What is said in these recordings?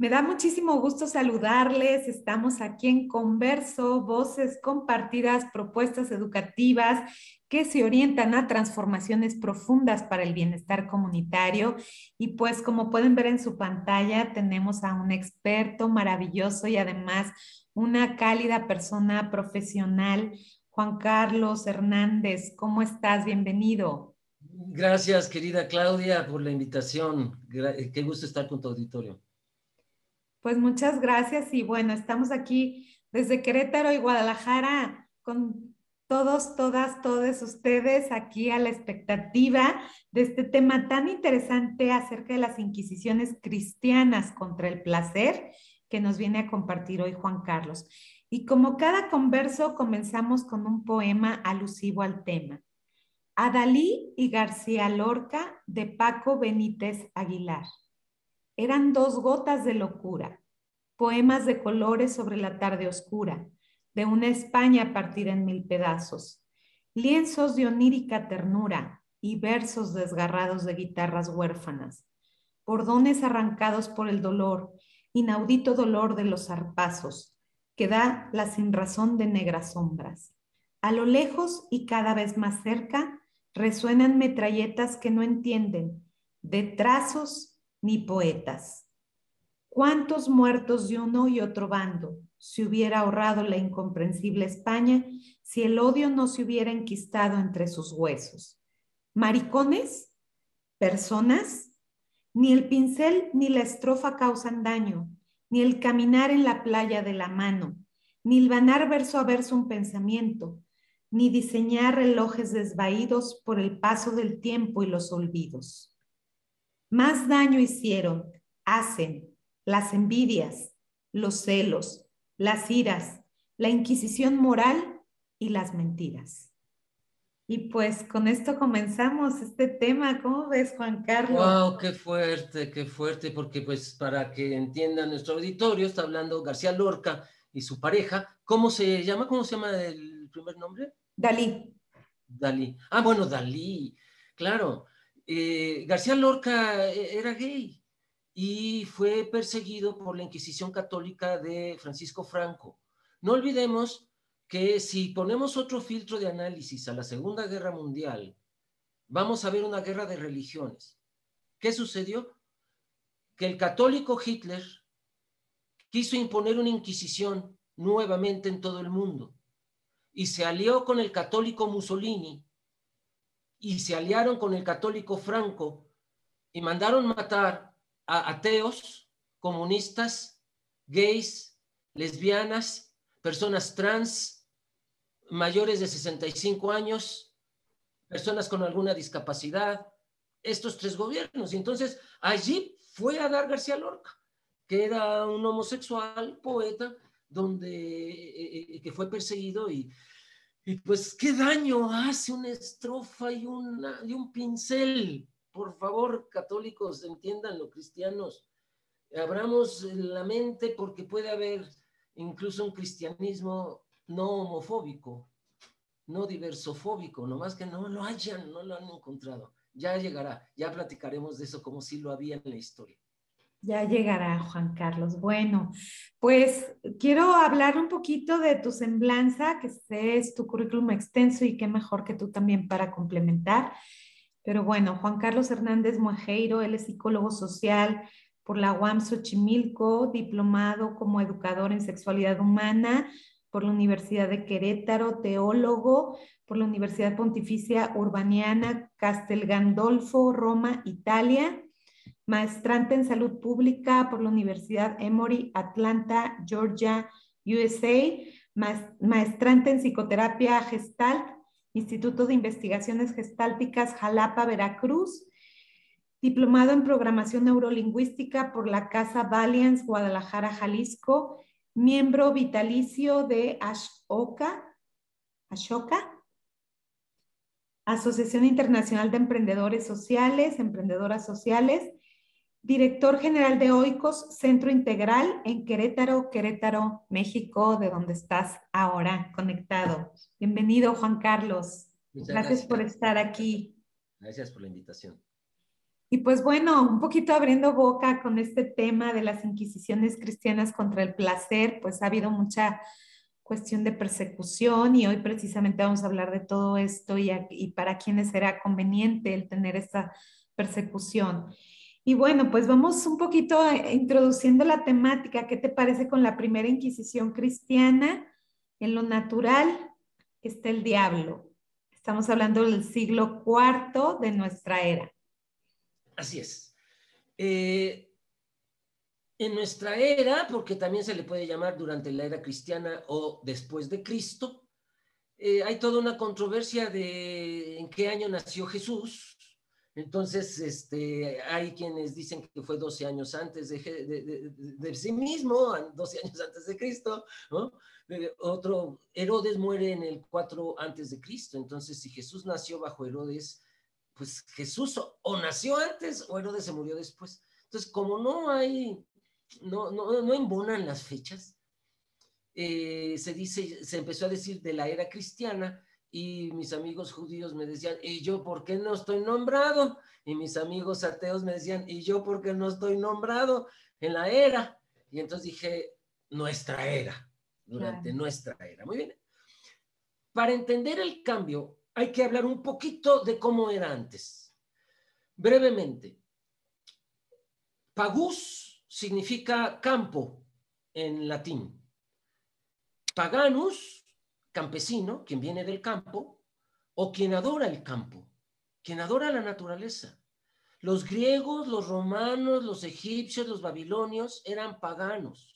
Me da muchísimo gusto saludarles. Estamos aquí en Converso, voces compartidas, propuestas educativas que se orientan a transformaciones profundas para el bienestar comunitario. Y pues como pueden ver en su pantalla, tenemos a un experto maravilloso y además una cálida persona profesional, Juan Carlos Hernández. ¿Cómo estás? Bienvenido. Gracias, querida Claudia, por la invitación. Qué gusto estar con tu auditorio. Pues muchas gracias y bueno, estamos aquí desde Querétaro y Guadalajara con todos, todas, todos ustedes aquí a la expectativa de este tema tan interesante acerca de las inquisiciones cristianas contra el placer que nos viene a compartir hoy Juan Carlos. Y como cada converso, comenzamos con un poema alusivo al tema. Adalí y García Lorca de Paco Benítez Aguilar. Eran dos gotas de locura, poemas de colores sobre la tarde oscura, de una España partida en mil pedazos, lienzos de onírica ternura y versos desgarrados de guitarras huérfanas, bordones arrancados por el dolor, inaudito dolor de los zarpazos, que da la sinrazón de negras sombras. A lo lejos y cada vez más cerca resuenan metralletas que no entienden, de trazos ni poetas. ¿Cuántos muertos de uno y otro bando se hubiera ahorrado la incomprensible España si el odio no se hubiera enquistado entre sus huesos? ¿Maricones? ¿Personas? Ni el pincel ni la estrofa causan daño, ni el caminar en la playa de la mano, ni hilvanar verso a verso un pensamiento, ni diseñar relojes desvaídos por el paso del tiempo y los olvidos. Más daño hicieron, hacen las envidias, los celos, las iras, la inquisición moral y las mentiras. Y pues con esto comenzamos este tema. ¿Cómo ves, Juan Carlos? ¡Wow! ¡Qué fuerte, qué fuerte! Porque pues para que entienda nuestro auditorio, está hablando García Lorca y su pareja. ¿Cómo se llama? ¿Cómo se llama el primer nombre? Dalí. Dalí. Ah, bueno, Dalí. Claro. Eh, García Lorca eh, era gay y fue perseguido por la Inquisición Católica de Francisco Franco. No olvidemos que si ponemos otro filtro de análisis a la Segunda Guerra Mundial, vamos a ver una guerra de religiones. ¿Qué sucedió? Que el católico Hitler quiso imponer una inquisición nuevamente en todo el mundo y se alió con el católico Mussolini y se aliaron con el católico Franco y mandaron matar a ateos, comunistas, gays, lesbianas, personas trans, mayores de 65 años, personas con alguna discapacidad, estos tres gobiernos. Y entonces allí fue a dar García Lorca, que era un homosexual, poeta, donde, eh, eh, que fue perseguido y, y pues, ¿qué daño hace una estrofa y, un pincel? Por favor, católicos, entiéndanlo, cristianos. Abramos la mente porque puede haber incluso un cristianismo no homofóbico, no diversofóbico, nomás que no lo hayan, no lo han encontrado. Ya llegará, ya platicaremos de eso como si lo había en la historia. Ya llegará, Juan Carlos. Bueno, pues quiero hablar un poquito de tu semblanza, que es tu currículum extenso y qué mejor que tú también para complementar. Pero bueno, Juan Carlos Hernández Muejeiro, él es psicólogo social por la UAM Xochimilco, diplomado como educador en sexualidad humana por la Universidad de Querétaro, teólogo por la Universidad Pontificia Urbaniana Castel Gandolfo, Roma, Italia maestrante en salud pública por la Universidad Emory, Atlanta, Georgia, USA, maestrante en psicoterapia gestalt, Instituto de Investigaciones Gestálticas, Jalapa, Veracruz, diplomado en programación neurolingüística por la Casa Valiance, Guadalajara, Jalisco, miembro vitalicio de Ashoka, Ashoka, Asociación Internacional de Emprendedores Sociales, Emprendedoras Sociales, director general de OICOS Centro Integral en Querétaro, Querétaro, México, de donde estás ahora conectado. Bienvenido, Juan Carlos. gracias, por estar aquí. Gracias por la invitación. Y pues bueno, un poquito abriendo boca con este tema de las inquisiciones cristianas contra el placer, pues ha habido mucha cuestión de persecución y hoy precisamente vamos a hablar de todo esto y, y para quiénes será conveniente el tener esta persecución. Y bueno, pues vamos un poquito introduciendo la temática. ¿Qué te parece con la primera Inquisición cristiana? En lo natural está el diablo. Estamos hablando del siglo IV de nuestra era. Así es. Eh, en nuestra era, porque también se le puede llamar durante la era cristiana o después de Cristo, eh, hay toda una controversia de en qué año nació Jesús. Entonces, este, hay quienes dicen que fue 12 años antes de, sí mismo, 12 años antes de Cristo. Eh, otro, Herodes muere en el 4 antes de Cristo. Entonces, si Jesús nació bajo Herodes, pues Jesús o, nació antes o Herodes se murió después. Entonces, como no hay, no, no, no embonan las fechas, eh, se dice, se empezó a decir de la era cristiana y mis amigos judíos me decían, ¿y yo por qué no estoy nombrado? Y mis amigos ateos me decían, ¿y yo por qué no estoy nombrado en la era? Y entonces dije, nuestra era, durante nuestra era. Muy bien. Para entender el cambio, hay que hablar un poquito de cómo era antes. Brevemente, pagus significa campo en latín. Paganus, campesino, quien viene del campo, o quien adora el campo, quien adora la naturaleza. Los griegos, los romanos, los egipcios, los babilonios eran paganos.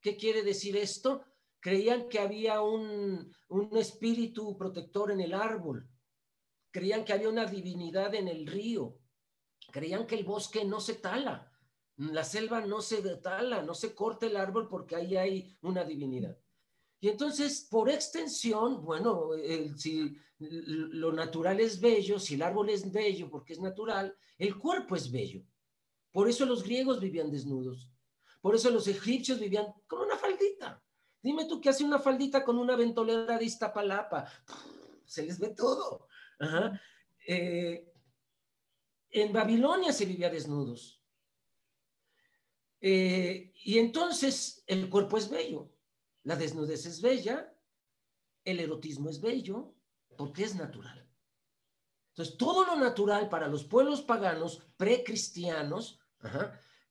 ¿Qué quiere decir esto? creían que había un, espíritu protector en el árbol, creían que había una divinidad en el río, creían que el bosque no se tala, la selva no se tala, no se corta el árbol porque ahí hay una divinidad. Y entonces, por extensión, bueno, si lo natural es bello, si el árbol es bello porque es natural, el cuerpo es bello. Por eso los griegos vivían desnudos. Por eso los egipcios vivían con una faldita. Dime tú qué hace una faldita con una ventolera de Iztapalapa. Se les ve todo. Eh, en Babilonia se vivía desnudos. Eh, y entonces el cuerpo es bello, la desnudez es bella, el erotismo es bello, porque es natural. Entonces, todo lo natural para los pueblos paganos precristianos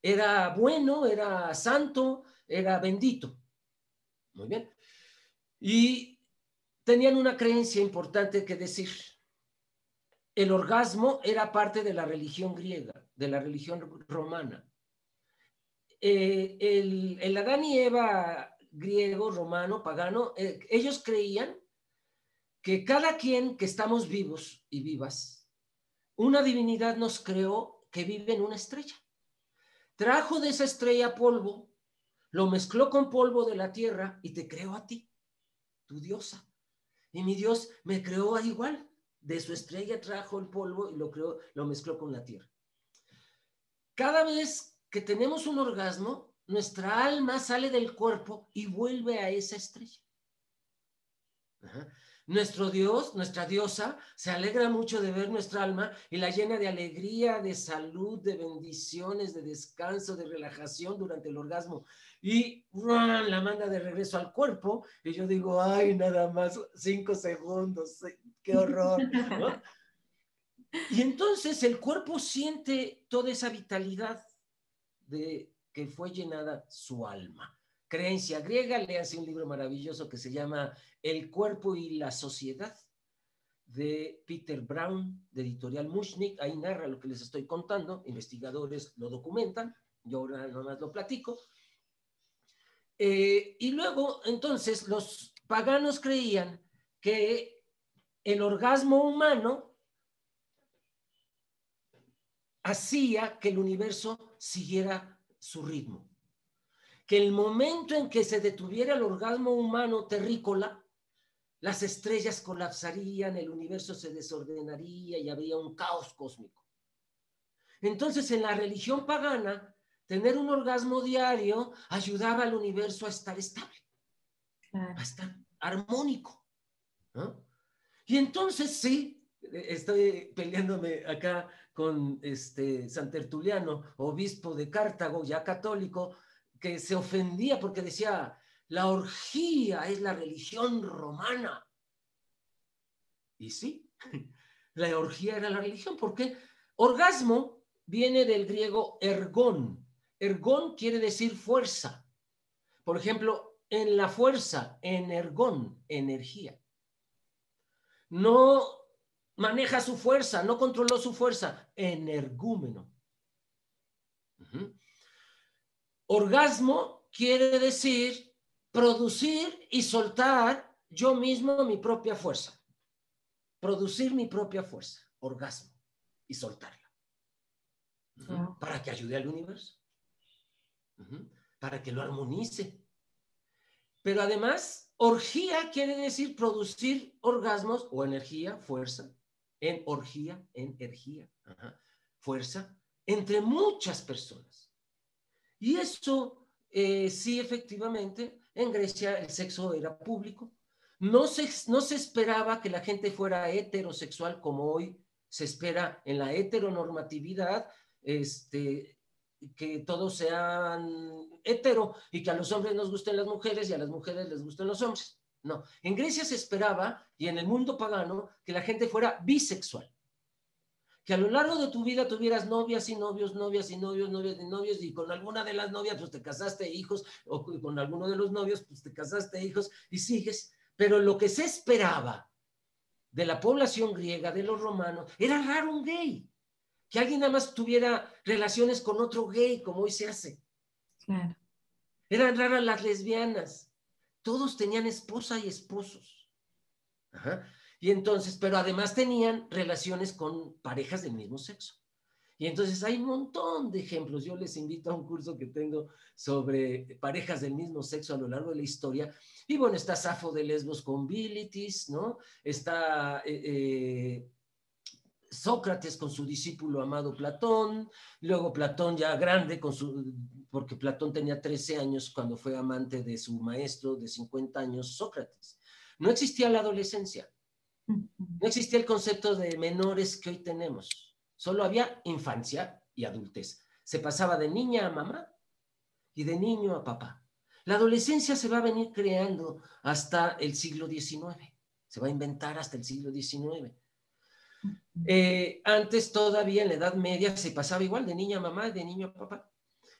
era bueno, era santo, era bendito. Muy bien. Y tenían una creencia importante que decir. El orgasmo era parte de la religión griega, de la religión romana. Eh, el, Adán y Eva griego, romano, pagano, eh, ellos creían que cada quien que estamos vivos y vivas, una divinidad nos creó que vive en una estrella. Trajo de esa estrella polvo lo mezcló con polvo de la tierra y te creó a ti, tu diosa. Y mi Dios me creó igual. De su estrella trajo el polvo y lo creó, lo mezcló con la tierra. Cada vez que tenemos un orgasmo, nuestra alma sale del cuerpo y vuelve a esa estrella. Nuestro Dios, nuestra diosa, se alegra mucho de ver nuestra alma y la llena de alegría, de salud, de bendiciones, de descanso, de relajación durante el orgasmo. Y la manda de regreso al cuerpo y yo digo, ay, nada más cinco segundos, qué horror. Y entonces el cuerpo siente toda esa vitalidad de fue llenada su alma creencia griega, léanse un libro maravilloso que se llama El cuerpo y la sociedad de Peter Brown, de editorial Mushnik. Ahí narra lo que les estoy contando, investigadores lo documentan, yo ahora nomás lo platico. Eh, y luego, entonces, los paganos creían que el orgasmo humano hacía que el universo siguiera su ritmo que el momento en que se detuviera el orgasmo humano terrícola, las estrellas colapsarían, el universo se desordenaría y habría un caos cósmico. Entonces, en la religión pagana, tener un orgasmo diario ayudaba al universo a estar estable, a estar armónico. Y entonces, sí, estoy peleándome acá con este San Tertuliano, obispo de Cartago, ya católico, que se ofendía porque decía, la orgía es la religión romana. Y sí, la orgía era la religión. ¿Por qué? Orgasmo viene del griego ergón. Ergón quiere decir fuerza. Por ejemplo, en la fuerza, energón, energía. No maneja su fuerza, no controló su fuerza, energúmeno. Orgasmo quiere decir producir y soltar yo mismo mi propia fuerza. Producir mi propia fuerza, orgasmo, y soltarla. Para que ayude al universo. Para que lo armonice. Pero además, orgía quiere decir producir orgasmos o energía, fuerza, en orgía, energía, fuerza, entre muchas personas. Y eso, eh, sí, efectivamente, en Grecia el sexo era público. No se, no se esperaba que la gente fuera heterosexual como hoy se espera en la heteronormatividad, este, que todos sean hetero y que a los hombres nos gusten las mujeres y a las mujeres les gusten los hombres. No, en Grecia se esperaba y en el mundo pagano que la gente fuera bisexual. Que a lo largo de tu vida tuvieras novias y novios, novias y novios, novias y novios, y con alguna de las novias pues te casaste hijos, o con alguno de los novios pues te casaste hijos y sigues. Pero lo que se esperaba de la población griega, de los romanos, era raro un gay. Que alguien nada más tuviera relaciones con otro gay, como hoy se hace. Claro. Eran raras las lesbianas todos tenían esposa y esposos. Y entonces, pero además tenían relaciones con parejas del mismo sexo. Y entonces hay un montón de ejemplos. Yo les invito a un curso que tengo sobre parejas del mismo sexo a lo largo de la historia. Y bueno, está Safo de Lesbos con Bilitis, ¿no? Está eh, eh, Sócrates con su discípulo amado Platón, luego Platón ya grande con su porque Platón tenía 13 años cuando fue amante de su maestro de 50 años, Sócrates. No existía la adolescencia, no existía el concepto de menores que hoy tenemos, solo había infancia y adultez. Se pasaba de niña a mamá y de niño a papá. La adolescencia se va a venir creando hasta el siglo XIX, se va a inventar hasta el siglo XIX. Eh, antes todavía en la Edad Media se pasaba igual de niña a mamá y de niño a papá.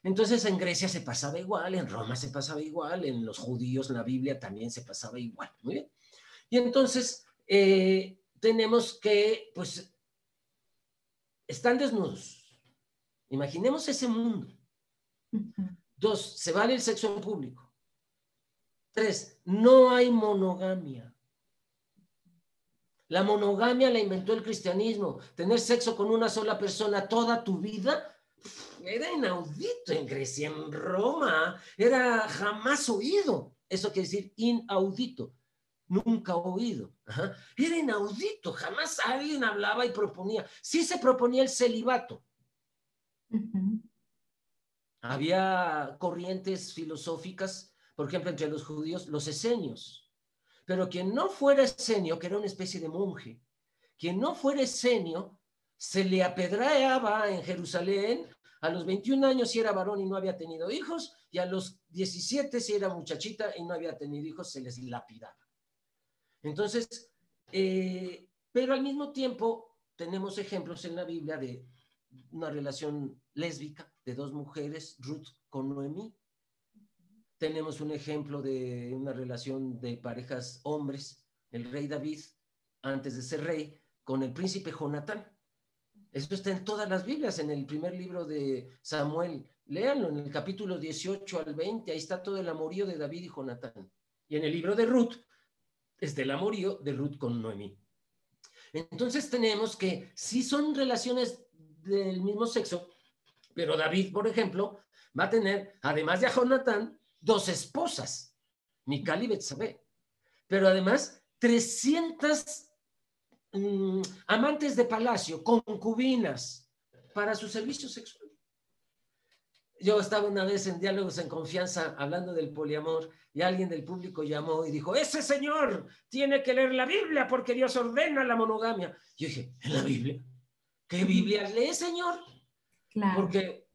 Entonces en Grecia se pasaba igual, en Roma se pasaba igual, en los judíos, en la Biblia también se pasaba igual. Muy bien. Y entonces eh, tenemos que, pues, están desnudos. Imaginemos ese mundo. Dos, se vale el sexo en público. Tres, no hay monogamia. La monogamia la inventó el cristianismo. Tener sexo con una sola persona toda tu vida era inaudito en Grecia, en Roma, era jamás oído. Eso quiere decir inaudito, nunca oído. Era inaudito, jamás alguien hablaba y proponía. Sí se proponía el celibato. Había corrientes filosóficas, por ejemplo, entre los judíos, los esenios. Pero quien no fuera esenio, que era una especie de monje, quien no fuera esenio, se le apedreaba en Jerusalén a los 21 años si era varón y no había tenido hijos, y a los 17 si era muchachita y no había tenido hijos, se les lapidaba. Entonces, eh, pero al mismo tiempo tenemos ejemplos en la Biblia de una relación lésbica de dos mujeres, Ruth con Noemí. Tenemos un ejemplo de una relación de parejas hombres, el rey David, antes de ser rey, con el príncipe Jonatán. Esto está en todas las Biblias, en el primer libro de Samuel. Léanlo en el capítulo 18 al 20, ahí está todo el amorío de David y Jonatán. Y en el libro de Ruth está el amorío de Ruth con Noemí. Entonces tenemos que si son relaciones del mismo sexo, pero David, por ejemplo, va a tener, además de a Jonatán, dos esposas, Mical y Betsabé. Pero además, 300 Mm, amantes de palacio, concubinas, para su servicio sexual. Yo estaba una vez en diálogos en confianza hablando del poliamor y alguien del público llamó y dijo, ese señor tiene que leer la Biblia porque Dios ordena la monogamia. Yo dije, ¿en la Biblia? ¿Qué Biblia lee, Señor? Porque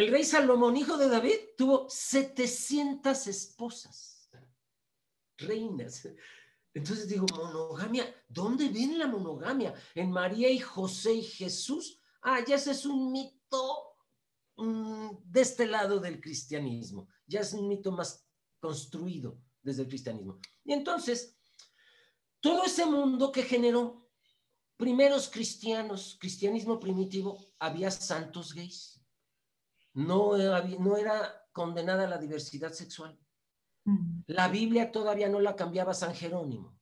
el rey Salomón, hijo de David, tuvo 700 esposas, reinas. Entonces digo, monogamia, ¿dónde viene la monogamia? En María y José y Jesús. Ah, ya ese es un mito mm, de este lado del cristianismo, ya es un mito más construido desde el cristianismo. Y entonces, todo ese mundo que generó primeros cristianos, cristianismo primitivo, había santos gays. No, no era condenada la diversidad sexual. La Biblia todavía no la cambiaba San Jerónimo.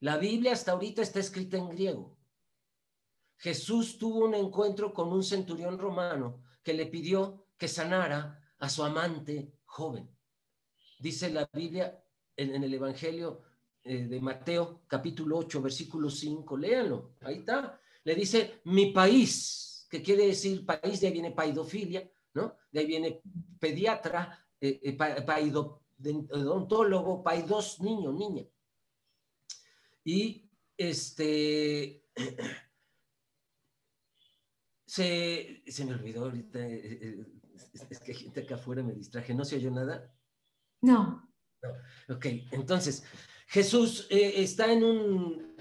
La Biblia hasta ahorita está escrita en griego. Jesús tuvo un encuentro con un centurión romano que le pidió que sanara a su amante joven. Dice la Biblia en, el Evangelio eh, de Mateo, capítulo 8, versículo 5. Léanlo, ahí está. Le dice, mi país, que quiere decir país, de ahí viene paidofilia, ¿no? De ahí viene pediatra, eh, eh, odontólogo, paidos, niño, niña. Y este, se, se, me olvidó ahorita, eh, es, que gente acá afuera me distraje, ¿no se oyó nada? No. no. Ok, entonces, Jesús está en un,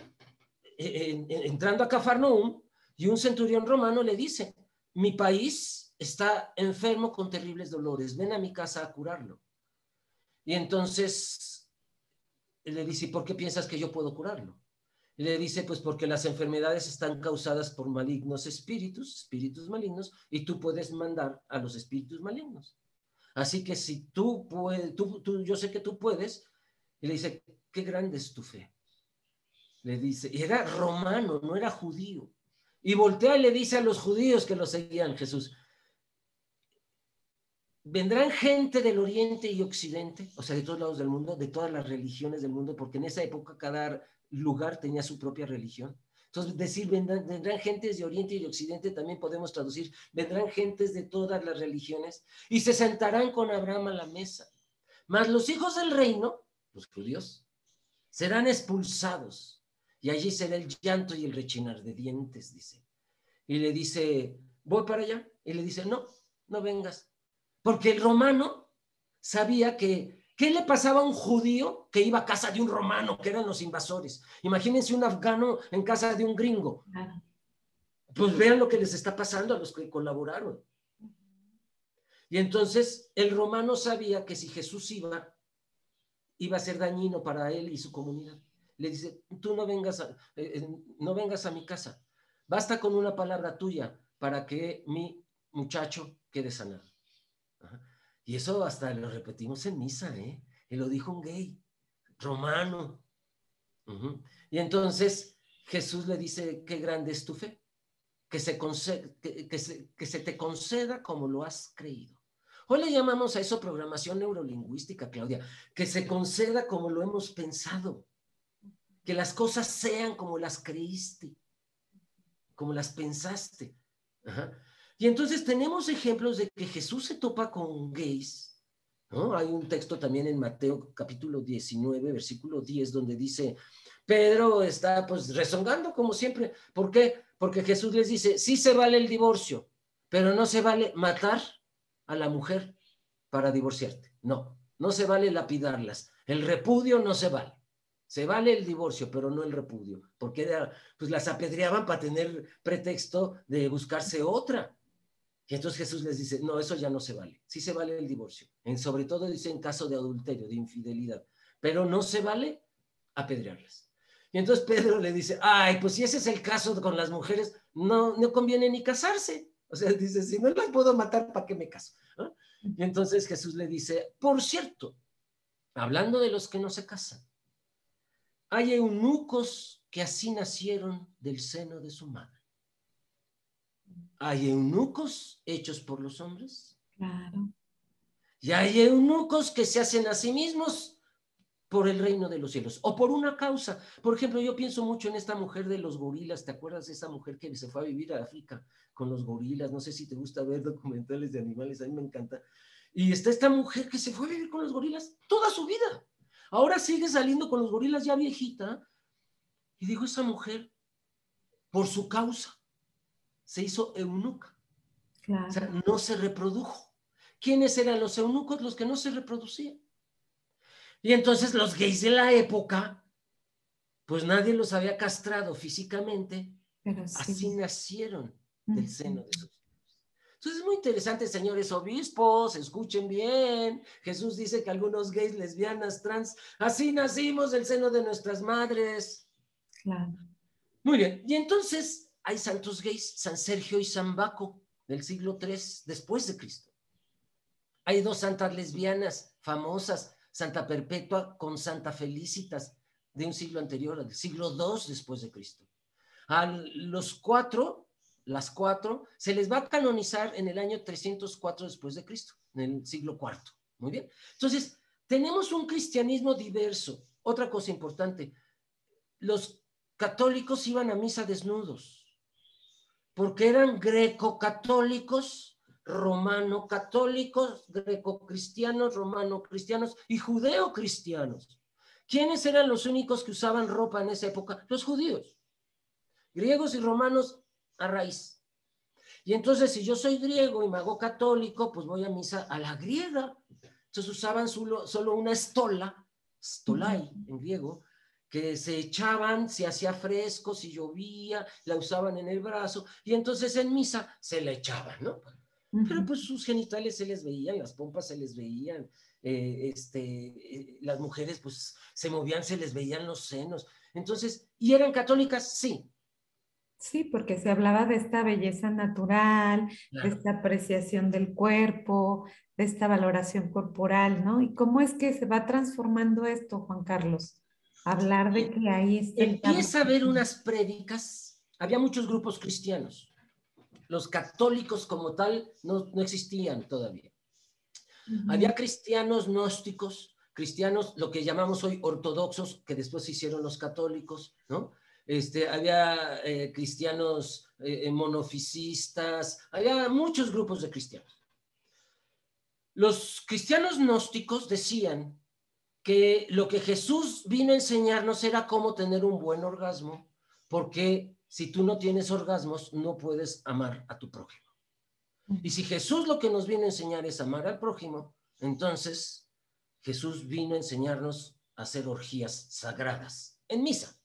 entrando a Cafarnaum y un centurión romano le dice, mi país está enfermo con terribles dolores, ven a mi casa a curarlo. Y entonces le dice, ¿por qué piensas que yo puedo curarlo? Le dice, pues porque las enfermedades están causadas por malignos espíritus, espíritus malignos, y tú puedes mandar a los espíritus malignos. Así que si tú puedes, tú, yo sé que tú puedes, y le dice, qué grande es tu fe. Le dice, y era romano, no era judío. Y voltea y le dice a los judíos que lo seguían, Jesús, vendrán gente del oriente y occidente, o sea, de todos lados del mundo, de todas las religiones del mundo, porque en esa época cada lugar tenía su propia religión. Entonces, decir, vendrán, gentes de oriente y de occidente, también podemos traducir, vendrán gentes de todas las religiones y se sentarán con Abraham a la mesa. Mas los hijos del reino, los judíos, serán expulsados y allí será el llanto y el rechinar de dientes, dice. Y le dice, voy para allá. Y le dice, no, no vengas, porque el romano sabía que, ¿qué le pasaba a un judío que iba a casa de un romano, que eran los invasores? Imagínense un afgano en casa de un gringo. Pues vean lo que les está pasando a los que colaboraron. Y entonces el romano sabía que si Jesús iba, iba a ser dañino para él y su comunidad. Le dice, tú no vengas a, eh, eh, no vengas a mi casa. Basta con una palabra tuya para que mi muchacho quede sanado. Y eso hasta lo repetimos en misa, ¿eh? Y lo dijo un gay, romano. Y entonces Jesús le dice, qué grande es tu fe, que se, que, se, que se te conceda como lo has creído. Hoy le llamamos a eso programación neurolingüística, Claudia, que se conceda como lo hemos pensado, que las cosas sean como las creíste, como las pensaste. Y entonces tenemos ejemplos de que Jesús se topa con gays. ¿no? Hay un texto también en Mateo capítulo 19, versículo 10, donde dice, Pedro está pues rezongando como siempre. ¿Por qué? Porque Jesús les dice, sí se vale el divorcio, pero no se vale matar a la mujer para divorciarte. No, no se vale lapidarlas. El repudio no se vale. Se vale el divorcio, pero no el repudio, porque pues las apedreaban para tener pretexto de buscarse otra. Y entonces Jesús les dice, no, eso ya no se vale. Sí se vale el divorcio. En, sobre todo dice en caso de adulterio, de infidelidad. Pero no se vale apedrearlas. Y entonces Pedro le dice, ay, pues si ese es el caso con las mujeres, no, no conviene ni casarse. O sea, dice, si no las puedo matar, ¿para qué me caso? Y entonces Jesús le dice, por cierto, hablando de los que no se casan, hay eunucos que así nacieron del seno de su madre hay eunucos hechos por los hombres. Claro. Y hay eunucos que se hacen a sí mismos por el reino de los cielos o por una causa. Por ejemplo, yo pienso mucho en esta mujer de los gorilas. ¿Te acuerdas de esa mujer que se fue a vivir a África con los gorilas? No sé si te gusta ver documentales de animales, a mí me encanta. Y está esta mujer que se fue a vivir con los gorilas toda su vida. Ahora sigue saliendo con los gorilas ya viejita. Y digo, esa mujer, por su causa, se hizo eunuca. O sea, no se reprodujo. ¿Quiénes eran los eunucos? Los que no se reproducían. Y entonces los gays de la época, pues nadie los había castrado físicamente, así nacieron del seno de sus entonces es muy interesante, señores obispos, escuchen bien. Jesús dice que algunos gays, lesbianas, trans, así nacimos del seno de nuestras madres. Claro. Muy bien. Y entonces hay santos gays, San Sergio y San Baco, del siglo III después de Cristo. Hay dos santas lesbianas famosas, Santa Perpetua con Santa Felicitas, de un siglo anterior, del siglo II después de Cristo. A los cuatro las cuatro, se les va a canonizar en el año 304 después de Cristo, en el siglo IV. Muy bien. Entonces, tenemos un cristianismo diverso. Otra cosa importante, los católicos iban a misa desnudos, porque eran greco-católicos, romano-católicos, greco-cristianos, romano-cristianos y judeo-cristianos. ¿Quiénes eran los únicos que usaban ropa en esa época? Los judíos. Griegos y romanos a raíz. Y entonces, si yo soy griego y me hago católico, pues voy a misa a la griega. Entonces usaban solo, solo una estola, stolai en griego, que se echaban, se hacía fresco, si llovía, la usaban en el brazo, y entonces en misa se la echaban, ¿no? Pero pues sus genitales se les veían, las pompas se les veían, eh, este, eh, las mujeres pues se movían, se les veían los senos. Entonces, ¿y eran católicas? Sí, Sí, porque se hablaba de esta belleza natural, de esta apreciación del cuerpo, de esta valoración corporal, ¿no? ¿Y cómo es que se va transformando esto, Juan Carlos? Hablar de que ahí está Empieza a haber unas prédicas, había muchos grupos cristianos, los católicos como tal no, existían todavía. Había cristianos gnósticos, cristianos, lo que llamamos hoy ortodoxos, que después se hicieron los católicos, ¿no? Este, había eh, cristianos eh, monofisistas, había muchos grupos de cristianos. Los cristianos gnósticos decían que lo que Jesús vino a enseñarnos era cómo tener un buen orgasmo, porque si tú no tienes orgasmos, no puedes amar a tu prójimo. Y si Jesús lo que nos viene a enseñar es amar al prójimo, entonces Jesús vino a enseñarnos a hacer orgías sagradas en misa.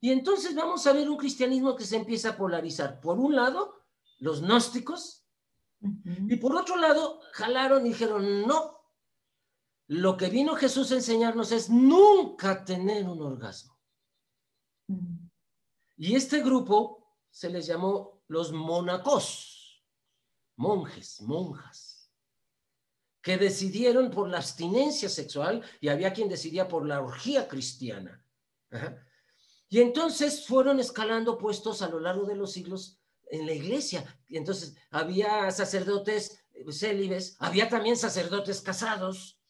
Y entonces vamos a ver un cristianismo que se empieza a polarizar. Por un lado, los gnósticos, y por otro lado, jalaron y dijeron, no, lo que vino Jesús a enseñarnos es nunca tener un orgasmo. Y este grupo se les llamó los monacos, monjes, monjas, que decidieron por la abstinencia sexual y había quien decidía por la orgía cristiana. Y entonces fueron escalando puestos a lo largo de los siglos en la iglesia. Y entonces había sacerdotes eh, célibes, había también sacerdotes casados,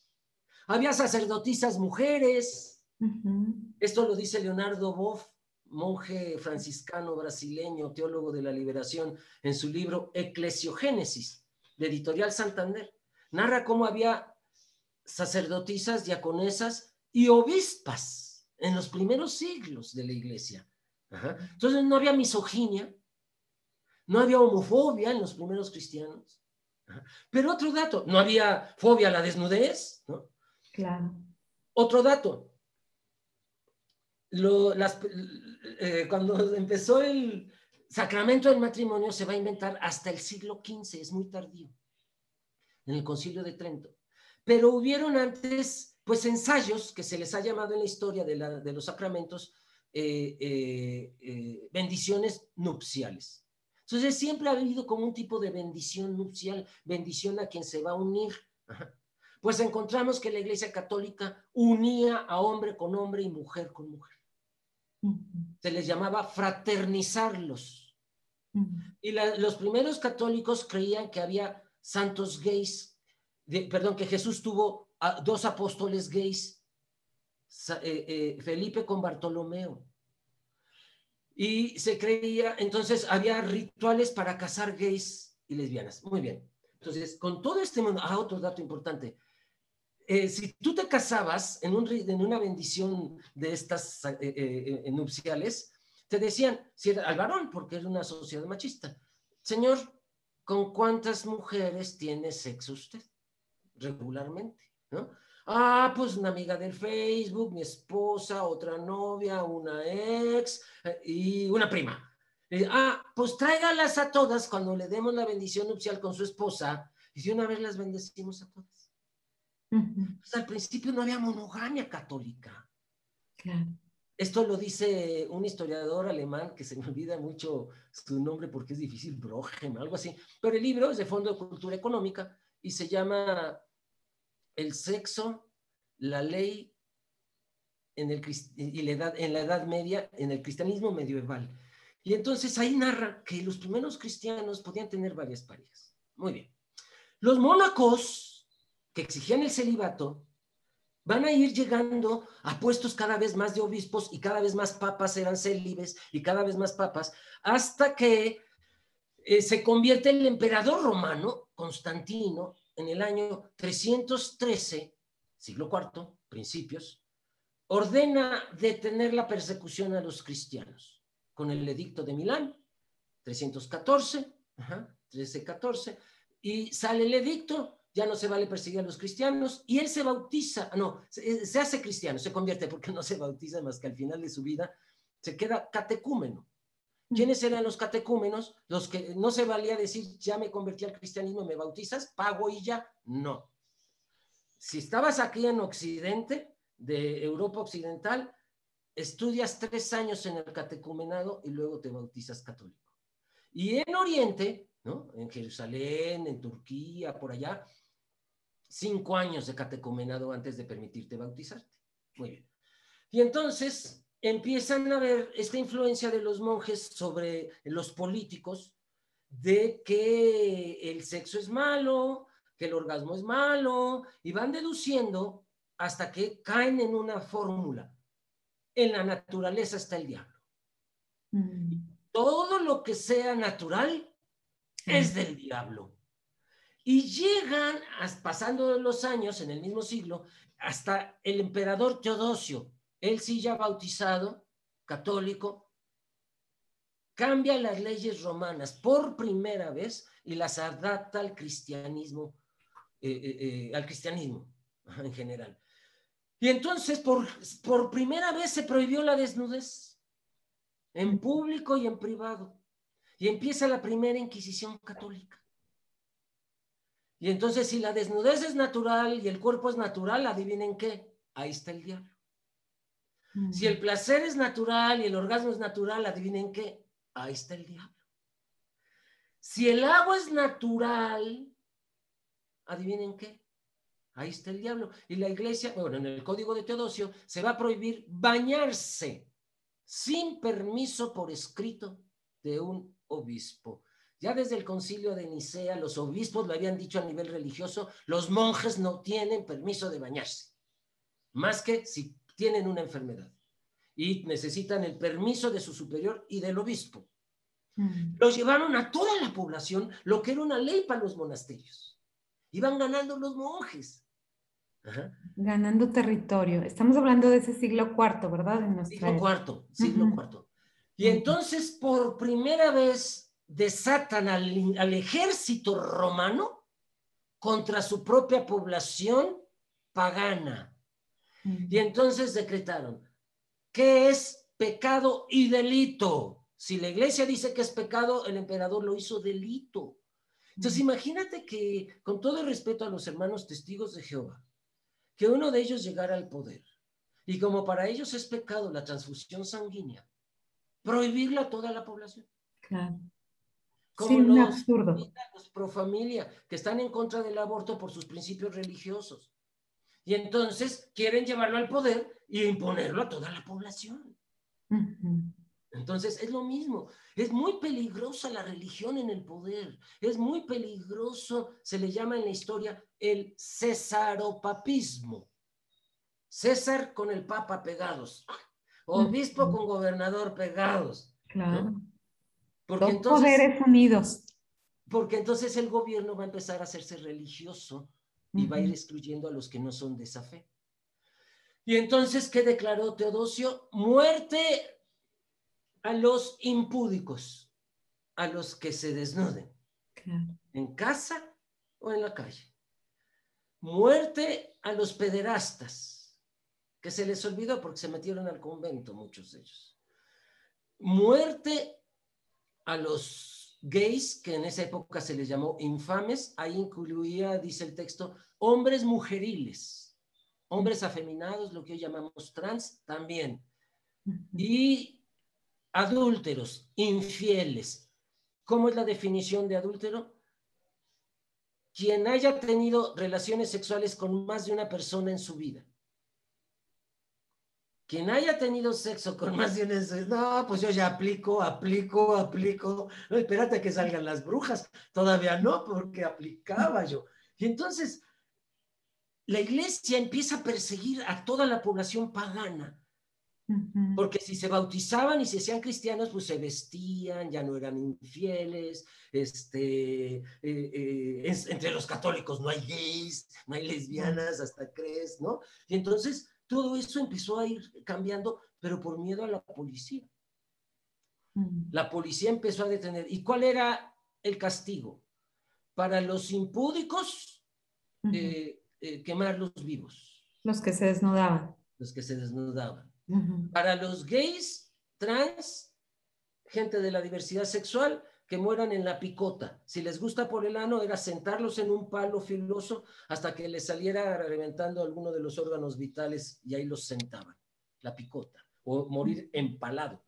había sacerdotisas mujeres. Esto lo dice Leonardo Boff, monje franciscano brasileño, teólogo de la liberación, en su libro Eclesiogénesis, de Editorial Santander. Narra cómo había sacerdotisas, diaconesas y obispas en los primeros siglos de la iglesia. Entonces no había misoginia, no había homofobia en los primeros cristianos. Pero otro dato, no había fobia a la desnudez, ¿no? Claro. Otro dato, eh, cuando empezó el sacramento del matrimonio se va a inventar hasta el siglo XV, es muy tardío, en el concilio de Trento. Pero hubieron antes pues ensayos que se les ha llamado en la historia de, los sacramentos eh, eh, eh, bendiciones nupciales. Entonces siempre ha habido como un tipo de bendición nupcial, bendición a quien se va a unir. Pues encontramos que la Iglesia Católica unía a hombre con hombre y mujer con mujer. Se les llamaba fraternizarlos. Y los primeros católicos creían que había santos gays, perdón, que Jesús tuvo dos apóstoles gays, eh, eh, Felipe con Bartolomeo. Y se creía, entonces había rituales para casar gays y lesbianas. Muy bien. Entonces, con todo este mundo, ah, otro dato importante. Eh, si tú te casabas en, un, en una bendición de estas nupciales, te decían, si era al varón, porque era una sociedad machista, señor, ¿con cuántas mujeres tiene sexo usted regularmente? ¿No? Ah, pues una amiga del Facebook, mi esposa, otra novia, una ex eh, y una prima. ah, pues tráigalas a todas cuando le demos la bendición nupcial con su esposa y de una vez las bendecimos a todas. pues al principio no había monogamia católica. Esto lo dice un historiador alemán que se me olvida mucho su nombre porque es difícil, Brohem, algo así. Pero el libro es de Fondo de Cultura Económica y se llama el sexo, la ley en, el, y la edad, en la Edad Media, en el cristianismo medieval. Y entonces ahí narra que los primeros cristianos podían tener varias parejas. Muy bien. Los mónacos que exigían el celibato van a ir llegando a puestos cada vez más de obispos y cada vez más papas eran célibes y cada vez más papas, hasta que eh, se convierte el emperador romano, Constantino, en el año 313, siglo IV, principios, ordena detener la persecución a los cristianos con el edicto de Milán, 314, 1314, y sale el edicto, ya no se vale perseguir a los cristianos, y él se bautiza, no, se, se hace cristiano, se convierte porque no se bautiza más que al final de su vida, se queda catecúmeno. ¿Quiénes eran los catecúmenos? Los que no se valía decir, ya me convertí al cristianismo, me bautizas, pago y ya. No. Si estabas aquí en Occidente, de Europa Occidental, estudias tres años en el catecumenado y luego te bautizas católico. Y en Oriente, ¿no? En Jerusalén, en Turquía, por allá, cinco años de catecumenado antes de permitirte bautizarte. Muy bien. Y entonces, empiezan a ver esta influencia de los monjes sobre los políticos, de que el sexo es malo, que el orgasmo es malo, y van deduciendo hasta que caen en una fórmula. En la naturaleza está el diablo. Mm. Todo lo que sea natural es del diablo. Y llegan, pasando los años, en el mismo siglo, hasta el emperador Teodosio, él sí ya bautizado, católico, cambia las leyes romanas por primera vez y las adapta al cristianismo, eh, eh, eh, al cristianismo en general. Y entonces por, por primera vez se prohibió la desnudez en público y en privado. Y empieza la primera Inquisición católica. Y entonces si la desnudez es natural y el cuerpo es natural, adivinen qué, ahí está el diablo. Si el placer es natural y el orgasmo es natural, adivinen qué, ahí está el diablo. Si el agua es natural, adivinen qué, ahí está el diablo. Y la iglesia, bueno, en el código de Teodosio se va a prohibir bañarse sin permiso por escrito de un obispo. Ya desde el concilio de Nicea, los obispos lo habían dicho a nivel religioso, los monjes no tienen permiso de bañarse, más que si tienen una enfermedad y necesitan el permiso de su superior y del obispo. Mm. Los llevaron a toda la población, lo que era una ley para los monasterios. Iban ganando los monjes. Ganando territorio. Estamos hablando de ese siglo IV, ¿verdad? siglo IV, siglo IV. Y entonces, por primera vez, desatan al, al ejército romano contra su propia población pagana. Y entonces decretaron, ¿qué es pecado y delito? Si la iglesia dice que es pecado, el emperador lo hizo delito. Entonces imagínate que, con todo el respeto a los hermanos testigos de Jehová, que uno de ellos llegara al poder y como para ellos es pecado la transfusión sanguínea, prohibirla a toda la población. Claro. Como sí, los, absurdo. los pro familia, que están en contra del aborto por sus principios religiosos. Y entonces quieren llevarlo al poder y imponerlo a toda la población. Entonces es lo mismo. Es muy peligrosa la religión en el poder. Es muy peligroso, se le llama en la historia el cesaropapismo. César con el papa pegados. Obispo con gobernador pegados. Claro. Porque entonces, poderes unidos. Porque entonces el gobierno va a empezar a hacerse religioso y va a ir excluyendo a los que no son de esa fe. Y entonces, ¿qué declaró Teodosio? Muerte a los impúdicos, a los que se desnuden, en casa o en la calle. Muerte a los pederastas, que se les olvidó porque se metieron al convento muchos de ellos. Muerte a los gays, que en esa época se les llamó infames, ahí incluía, dice el texto, hombres mujeriles, hombres afeminados, lo que hoy llamamos trans, también. Y adúlteros, infieles. ¿Cómo es la definición de adúltero? Quien haya tenido relaciones sexuales con más de una persona en su vida. Quien haya tenido sexo con más de una no, pues yo ya aplico, aplico, aplico. No, espérate que salgan las brujas. Todavía no, porque aplicaba yo. Y entonces, la iglesia empieza a perseguir a toda la población pagana porque si se bautizaban y se hacían cristianos, pues se vestían, ya no eran infieles, este, eh, eh, entre los católicos no hay gays, no hay lesbianas, hasta crees, ¿no? Y entonces todo eso empezó a ir cambiando, pero por miedo a la policía. La policía empezó a detener. ¿Y cuál era el castigo? Para los impúdicos, eh, quemarlos vivos. Los que se desnudaban. Los que se desnudaban. Para los gays, trans, gente de la diversidad sexual, que mueran en la picota. Si les gusta por el ano, era sentarlos en un palo filoso hasta que les saliera reventando alguno de los órganos vitales y ahí los sentaban, la picota, o morir empalado.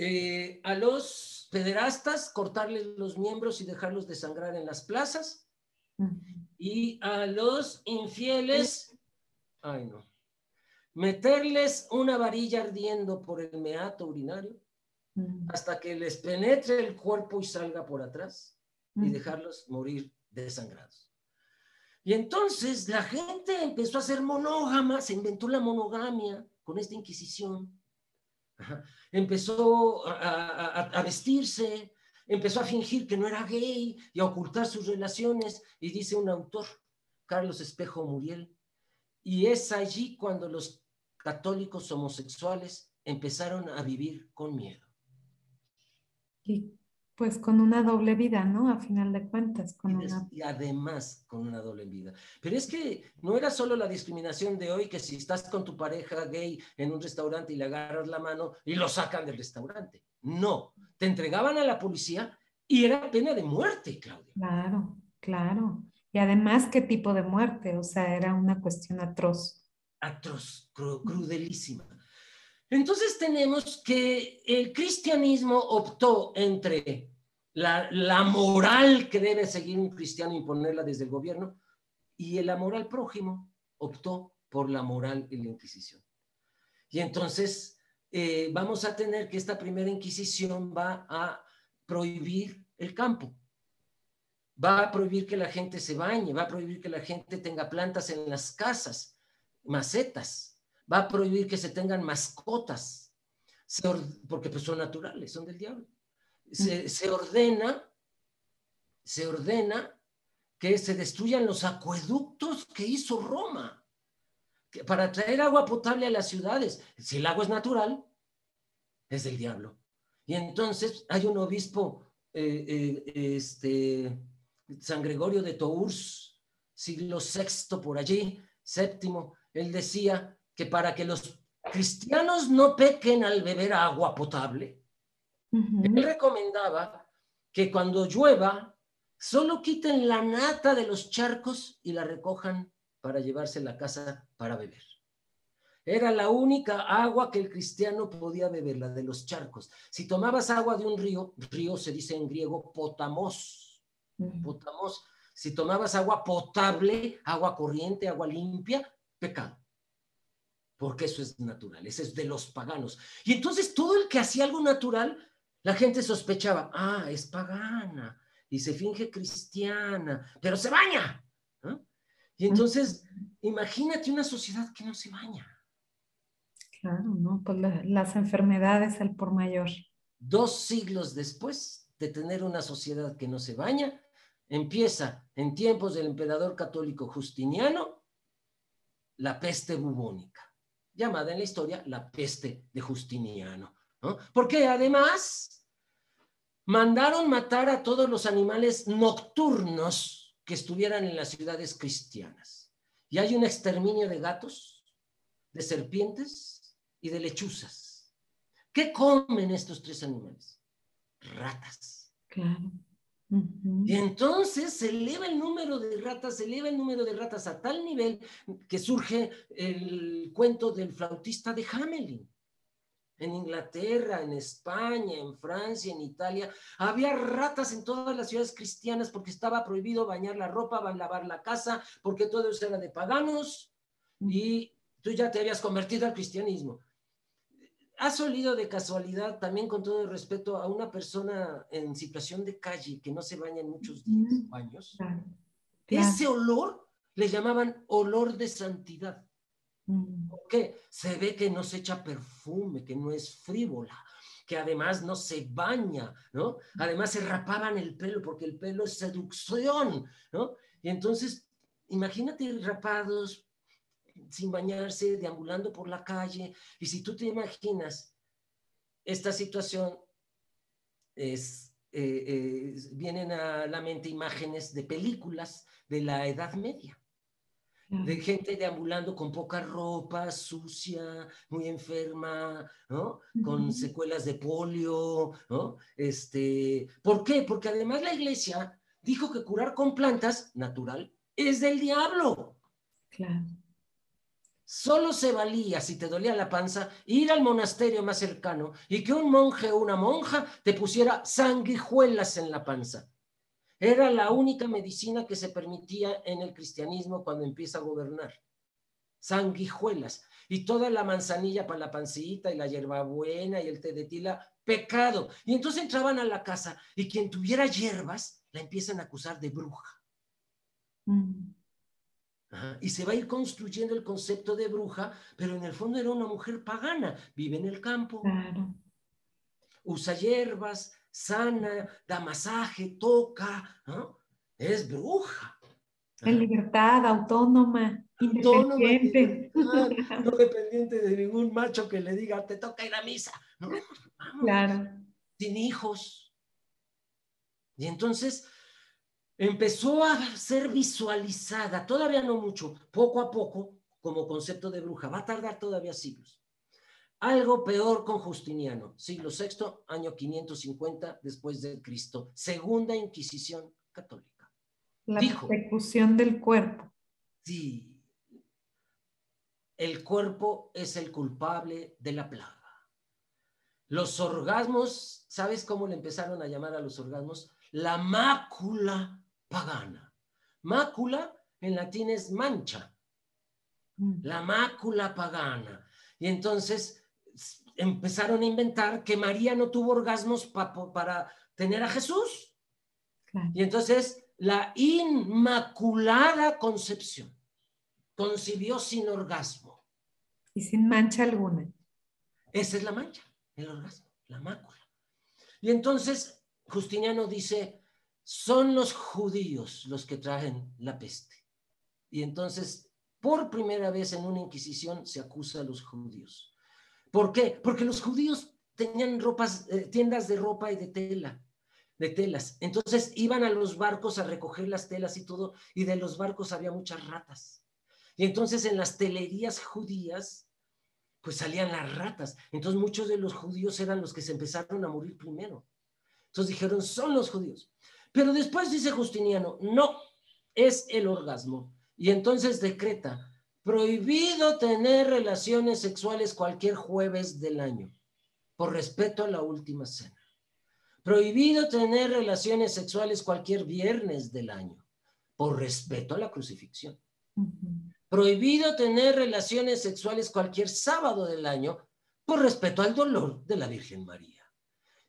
Eh, a los pederastas, cortarles los miembros y dejarlos desangrar en las plazas. Y a los infieles, ay no, meterles una varilla ardiendo por el meato urinario. Hasta que les penetre el cuerpo y salga por atrás y dejarlos morir desangrados. Y entonces la gente empezó a ser monógama, se inventó la monogamia con esta Inquisición. Empezó a, vestirse, empezó a fingir que no era gay y a ocultar sus relaciones. Y dice un autor, Carlos Espejo Muriel, y es allí cuando los católicos homosexuales empezaron a vivir con miedo. Y pues con una doble vida, ¿no? A final de cuentas. Con y, además con una doble vida. Pero es que no era solo la discriminación de hoy, que si estás con tu pareja gay en un restaurante y le agarras la mano y lo sacan del restaurante. No, te entregaban a la policía y era pena de muerte, Claudia. Claro, claro. Y además, ¿qué tipo de muerte? O sea, era una cuestión atroz atroz, crudelísima. Entonces tenemos que el cristianismo optó entre la, moral que debe seguir un cristiano y imponerla desde el gobierno y la moral prójimo optó por la moral y la Inquisición. Y entonces eh, vamos a tener que esta primera Inquisición va a prohibir el campo, va a prohibir que la gente se bañe, va a prohibir que la gente tenga plantas en las casas, macetas, va a prohibir que se tengan mascotas, porque pues son naturales, son del diablo. Se, ordena, se ordena que se destruyan los acueductos que hizo Roma para traer agua potable a las ciudades. Si el agua es natural, es del diablo. Y entonces hay un obispo, eh, eh, este, San Gregorio de Tours, siglo VI por allí, séptimo, él decía que para que los cristianos no pequen al beber agua potable, él recomendaba que cuando llueva, solo quiten la nata de los charcos y la recojan para llevarse a la casa para beber. Era la única agua que el cristiano podía beber, la de los charcos. Si tomabas agua de un río, río se dice en griego potamos, potamos. Si tomabas agua potable, agua corriente, agua limpia, pecado. Porque eso es natural, eso es de los paganos. Y entonces todo el que hacía algo natural, la gente sospechaba, ah, es pagana y se finge cristiana, pero se baña. Y entonces, imagínate una sociedad que no se baña. Claro, ¿no? Pues las enfermedades al por mayor. Dos siglos después de tener una sociedad que no se baña, empieza en tiempos del emperador católico Justiniano la peste bubónica, llamada en la historia la peste de Justiniano. Porque además mandaron matar a todos los animales nocturnos que estuvieran en las ciudades cristianas. Y hay un exterminio de gatos, de serpientes y de lechuzas. ¿Qué comen estos tres animales? Ratas. Claro. Y entonces se eleva el número de ratas, se eleva el número de ratas a tal nivel que surge el cuento del flautista de Hamelin. En Inglaterra, en España, en Francia, en Italia, había ratas en todas las ciudades cristianas porque estaba prohibido bañar la ropa, lavar la casa, porque todo eso era de paganos y tú ya te habías convertido al cristianismo. ¿Has olido de casualidad, también con todo el respeto, a una persona en situación de calle que no se baña en muchos días o años? Ese olor le llamaban olor de santidad. Mm. Porque se ve que no se echa perfume, que no es frívola, que además no se baña, ¿no? Además se rapaban el pelo porque el pelo es seducción, ¿no? Y entonces, imagínate rapados, sin bañarse, deambulando por la calle. Y si tú te imaginas esta situación, es, eh, vienen a la mente imágenes de películas de la Edad Media, de gente deambulando con poca ropa, sucia, muy enferma, ¿no? Con secuelas de polio, ¿no? Este, ¿Por qué? Porque además la iglesia dijo que curar con plantas, natural, es del diablo. Claro. Solo se valía, si te dolía la panza, ir al monasterio más cercano y que un monje o una monja te pusiera sanguijuelas en la panza. Era la única medicina que se permitía en el cristianismo cuando empieza a gobernar. Sanguijuelas. Y toda la manzanilla para la pancita y la hierbabuena y el té de tila, pecado. Y entonces entraban a la casa y quien tuviera hierbas la empiezan a acusar de bruja. Mm. Y se va a ir construyendo el concepto de bruja, pero en el fondo era una mujer pagana, vive en el campo, usa hierbas, sana, da masaje, toca, es bruja. En libertad, autónoma, independiente. no dependiente de ningún macho que le diga, te toca ir a misa. claro. Sin hijos. Y entonces empezó a ser visualizada, todavía no mucho, poco a poco, como concepto de bruja. Va a tardar todavía siglos. Algo peor con Justiniano, siglo VI, año 550 después de Cristo, segunda Inquisición católica. La persecución del cuerpo. Sí. El cuerpo es el culpable de la plaga. Los orgasmos, ¿sabes cómo le empezaron a llamar a los orgasmos? La mácula pagana. Mácula en latín es mancha. Mm. La mácula pagana. Y entonces empezaron a inventar que María no tuvo orgasmos para tener a Jesús. Y entonces la Inmaculada Concepción concibió sin orgasmo. Y sin mancha alguna. Esa es la mancha, el orgasmo, la mácula. Y entonces Justiniano dice, son los judíos los que traen la peste. Y entonces, por primera vez en una inquisición se acusa a los judíos. ¿Por qué? Porque los judíos tenían ropas, eh, tiendas de ropa y de tela, de telas. Entonces iban a los barcos a recoger las telas y todo, y de los barcos había muchas ratas. Y entonces en las telerías judías, pues salían las ratas. Entonces muchos de los judíos eran los que se empezaron a morir primero. Entonces dijeron, son los judíos. Pero después dice Justiniano, no, es el orgasmo. Y entonces decreta, prohibido tener relaciones sexuales cualquier jueves del año, por respeto a la última cena. Prohibido tener relaciones sexuales cualquier viernes del año, por respeto a la crucifixión. Prohibido tener relaciones sexuales cualquier sábado del año, por respeto al dolor de la Virgen María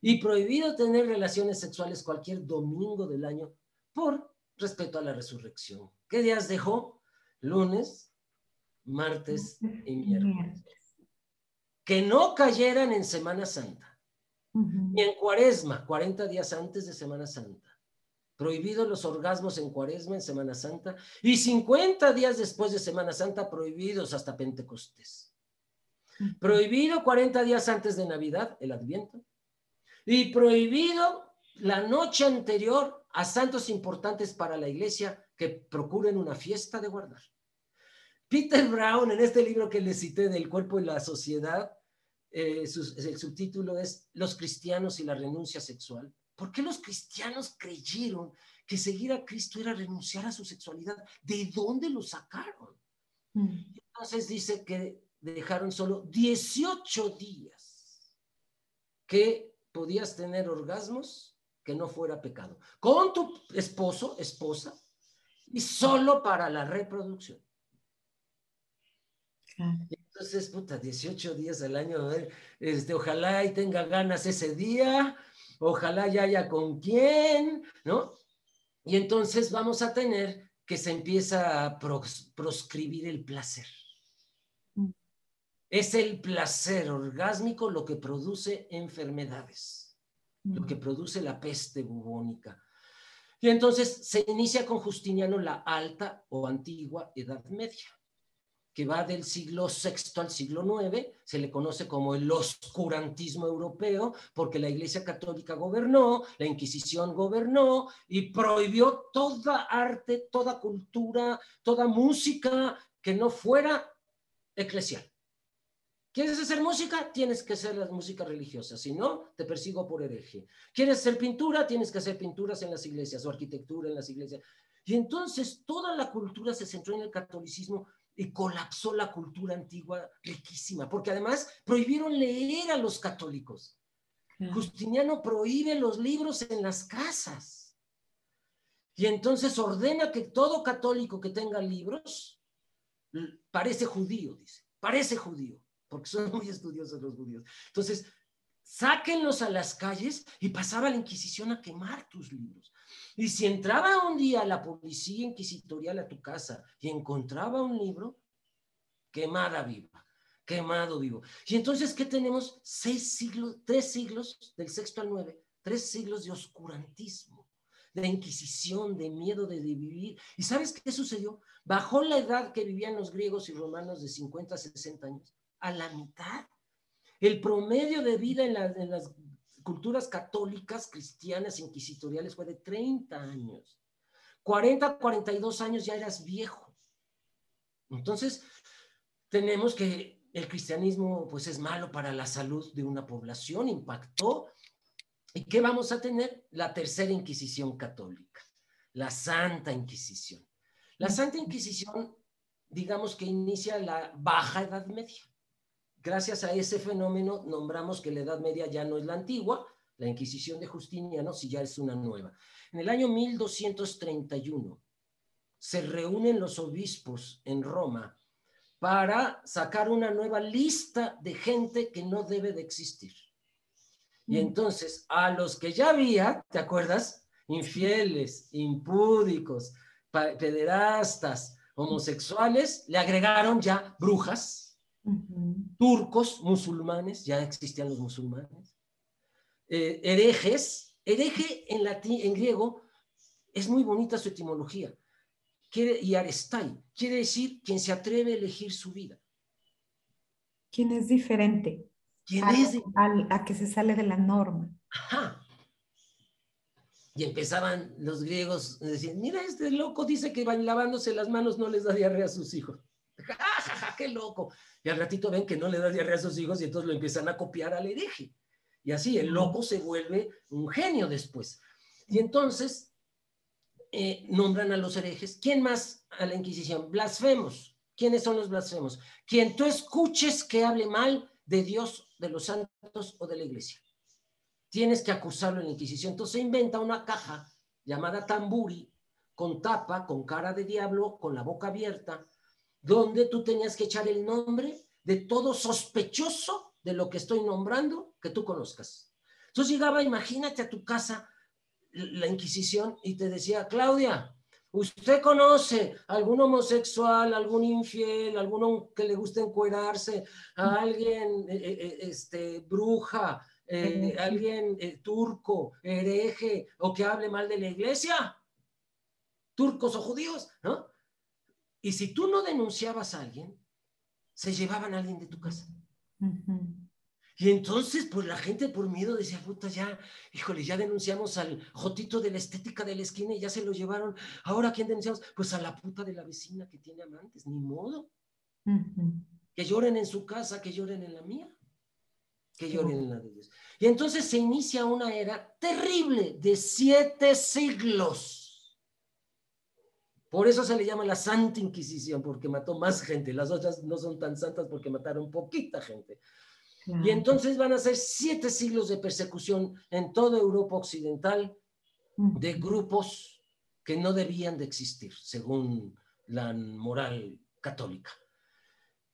y prohibido tener relaciones sexuales cualquier domingo del año por respeto a la resurrección. ¿Qué días dejó? Lunes, martes y miércoles. Que no cayeran en Semana Santa, ni en Cuaresma, 40 días antes de Semana Santa. Prohibidos los orgasmos en Cuaresma, en Semana Santa, y 50 días después de Semana Santa prohibidos hasta Pentecostés. Prohibido 40 días antes de Navidad, el Adviento. Y prohibido la noche anterior a santos importantes para la iglesia que procuren una fiesta de guardar. Peter Brown, en este libro que le cité del cuerpo y la sociedad, eh, el subtítulo es Los cristianos y la renuncia sexual. ¿Por qué los cristianos creyeron que seguir a Cristo era renunciar a su sexualidad? ¿De dónde lo sacaron? Mm. Entonces dice que dejaron solo 18 días que podías tener orgasmos que no fuera pecado. Con tu esposo, esposa, y solo para la reproducción. Entonces, puta, 18 días al año, este, ojalá y tenga ganas ese día, ojalá ya haya con quién, ¿no? Y entonces vamos a tener que se empieza a proscribir el placer. Es el placer orgásmico lo que produce enfermedades, lo que produce la peste bubónica. Y entonces se inicia con Justiniano la alta o antigua Edad Media que va del siglo VI al siglo IX, se le conoce como el oscurantismo europeo, porque la Iglesia Católica gobernó, la Inquisición gobernó y prohibió toda arte, toda cultura, toda música que no fuera eclesial. ¿Quieres hacer música? Tienes que hacer la música religiosa, si no, te persigo por hereje. ¿Quieres hacer pintura? Tienes que hacer pinturas en las iglesias o arquitectura en las iglesias. Y entonces toda la cultura se centró en el catolicismo y colapsó la cultura antigua riquísima, porque además prohibieron leer a los católicos. Justiniano prohíbe los libros en las casas. Y entonces ordena que todo católico que tenga libros parece judío, dice, parece judío, porque son muy estudiosos los judíos. Entonces, sáquenlos a las calles y pasaba la Inquisición a quemar tus libros. Y si entraba un día la policía inquisitorial a tu casa y encontraba un libro, quemada viva, quemado vivo. Y entonces, ¿qué tenemos? Seis siglos, tres siglos, del sexto al nueve, tres siglos de oscurantismo, de inquisición, de miedo de vivir. ¿Y sabes qué sucedió? Bajó la edad que vivían los griegos y romanos de 50 a 60 años a la mitad. El promedio de vida en, las culturas católicas, cristianas, inquisitoriales fue de 30 años. 40, 42 años ya eras viejo. Entonces, tenemos que el cristianismo pues es malo para la salud de una población, impactó. ¿Y qué vamos a tener? La tercera Inquisición católica, la Santa Inquisición. La Santa Inquisición, digamos que inicia la Baja Edad Media gracias a ese fenómeno nombramos que la Edad Media ya no es la antigua, la Inquisición de Justiniano, si ya es una nueva. En el año 1231 se reúnen los obispos en Roma para sacar una nueva lista de gente que no debe de existir. Y mm. entonces a los que ya había, ¿te acuerdas? Infieles, impúdicos, pederastas, homosexuales, le agregaron ya brujas, turcos, musulmanes, ya existían los musulmanes, eh, herejes, hereje en, latín, en griego es muy bonita su etimología, quiere, y arestai, quiere decir quien se atreve a elegir su vida. Quien es diferente. ¿Quién es? a que se sale de la norma. Ajá. Y empezaban los griegos a decir, mira, este loco dice que van lavándose las manos no les da diarrea a sus hijos. ¡Ja, qué loco! Y al ratito ven que no le da diarrea a sus hijos y entonces lo empiezan a copiar al hereje. Y así el loco se vuelve un genio después. Y entonces eh, nombran a los herejes. ¿Quién más a la Inquisición? Blasfemos. ¿Quiénes son los blasfemos? Quien tú escuches que hable mal de Dios, de los santos o de la iglesia. Tienes que acusarlo en la Inquisición. Entonces se inventa una caja llamada tamburi, con tapa, con cara de diablo, con la boca abierta, donde tú tenías que echar el nombre de todo sospechoso de lo que estoy nombrando que tú conozcas. Entonces llegaba, imagínate a tu casa la Inquisición y te decía, Claudia, ¿usted conoce algún homosexual, algún infiel, alguno que le guste encuerarse, a alguien, eh, eh, eh, este, bruja, alguien turco, hereje o que hable mal de la iglesia? Turcos o judíos, ¿no? Y si tú no denunciabas a alguien, se llevaban a alguien de tu casa. Y entonces, pues la gente por miedo decía, puta, ya, híjole, ya denunciamos al jotito de la estética de la esquina y ya se lo llevaron. Ahora, ¿quién denunciamos? Pues a la puta de la vecina que tiene amantes, ni modo. Que lloren en su casa, que lloren en la mía, que lloren en la de ellos. Y entonces se inicia una era terrible de siete siglos por eso se le llama la Santa Inquisición, porque mató más gente. Las otras no son tan santas porque mataron poquita gente. Y entonces van a ser siete siglos de persecución en toda Europa Occidental de grupos que no debían de existir, según la moral católica.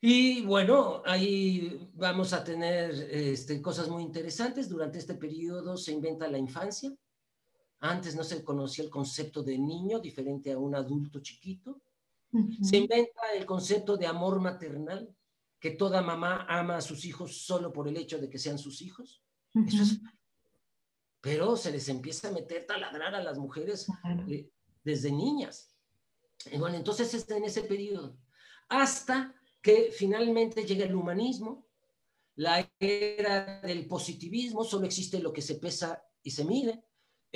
Y bueno, ahí vamos a tener este, cosas muy interesantes. Durante este periodo se inventa la infancia, antes no se conocía el concepto de niño, diferente a un adulto chiquito. Se inventa el concepto de amor maternal, que toda mamá ama a sus hijos solo por el hecho de que sean sus hijos. Pero se les empieza a meter taladrar a las mujeres eh, desde niñas. Y bueno, entonces está en ese periodo. Hasta que finalmente llega el humanismo, la era del positivismo, solo existe lo que se pesa y se mide.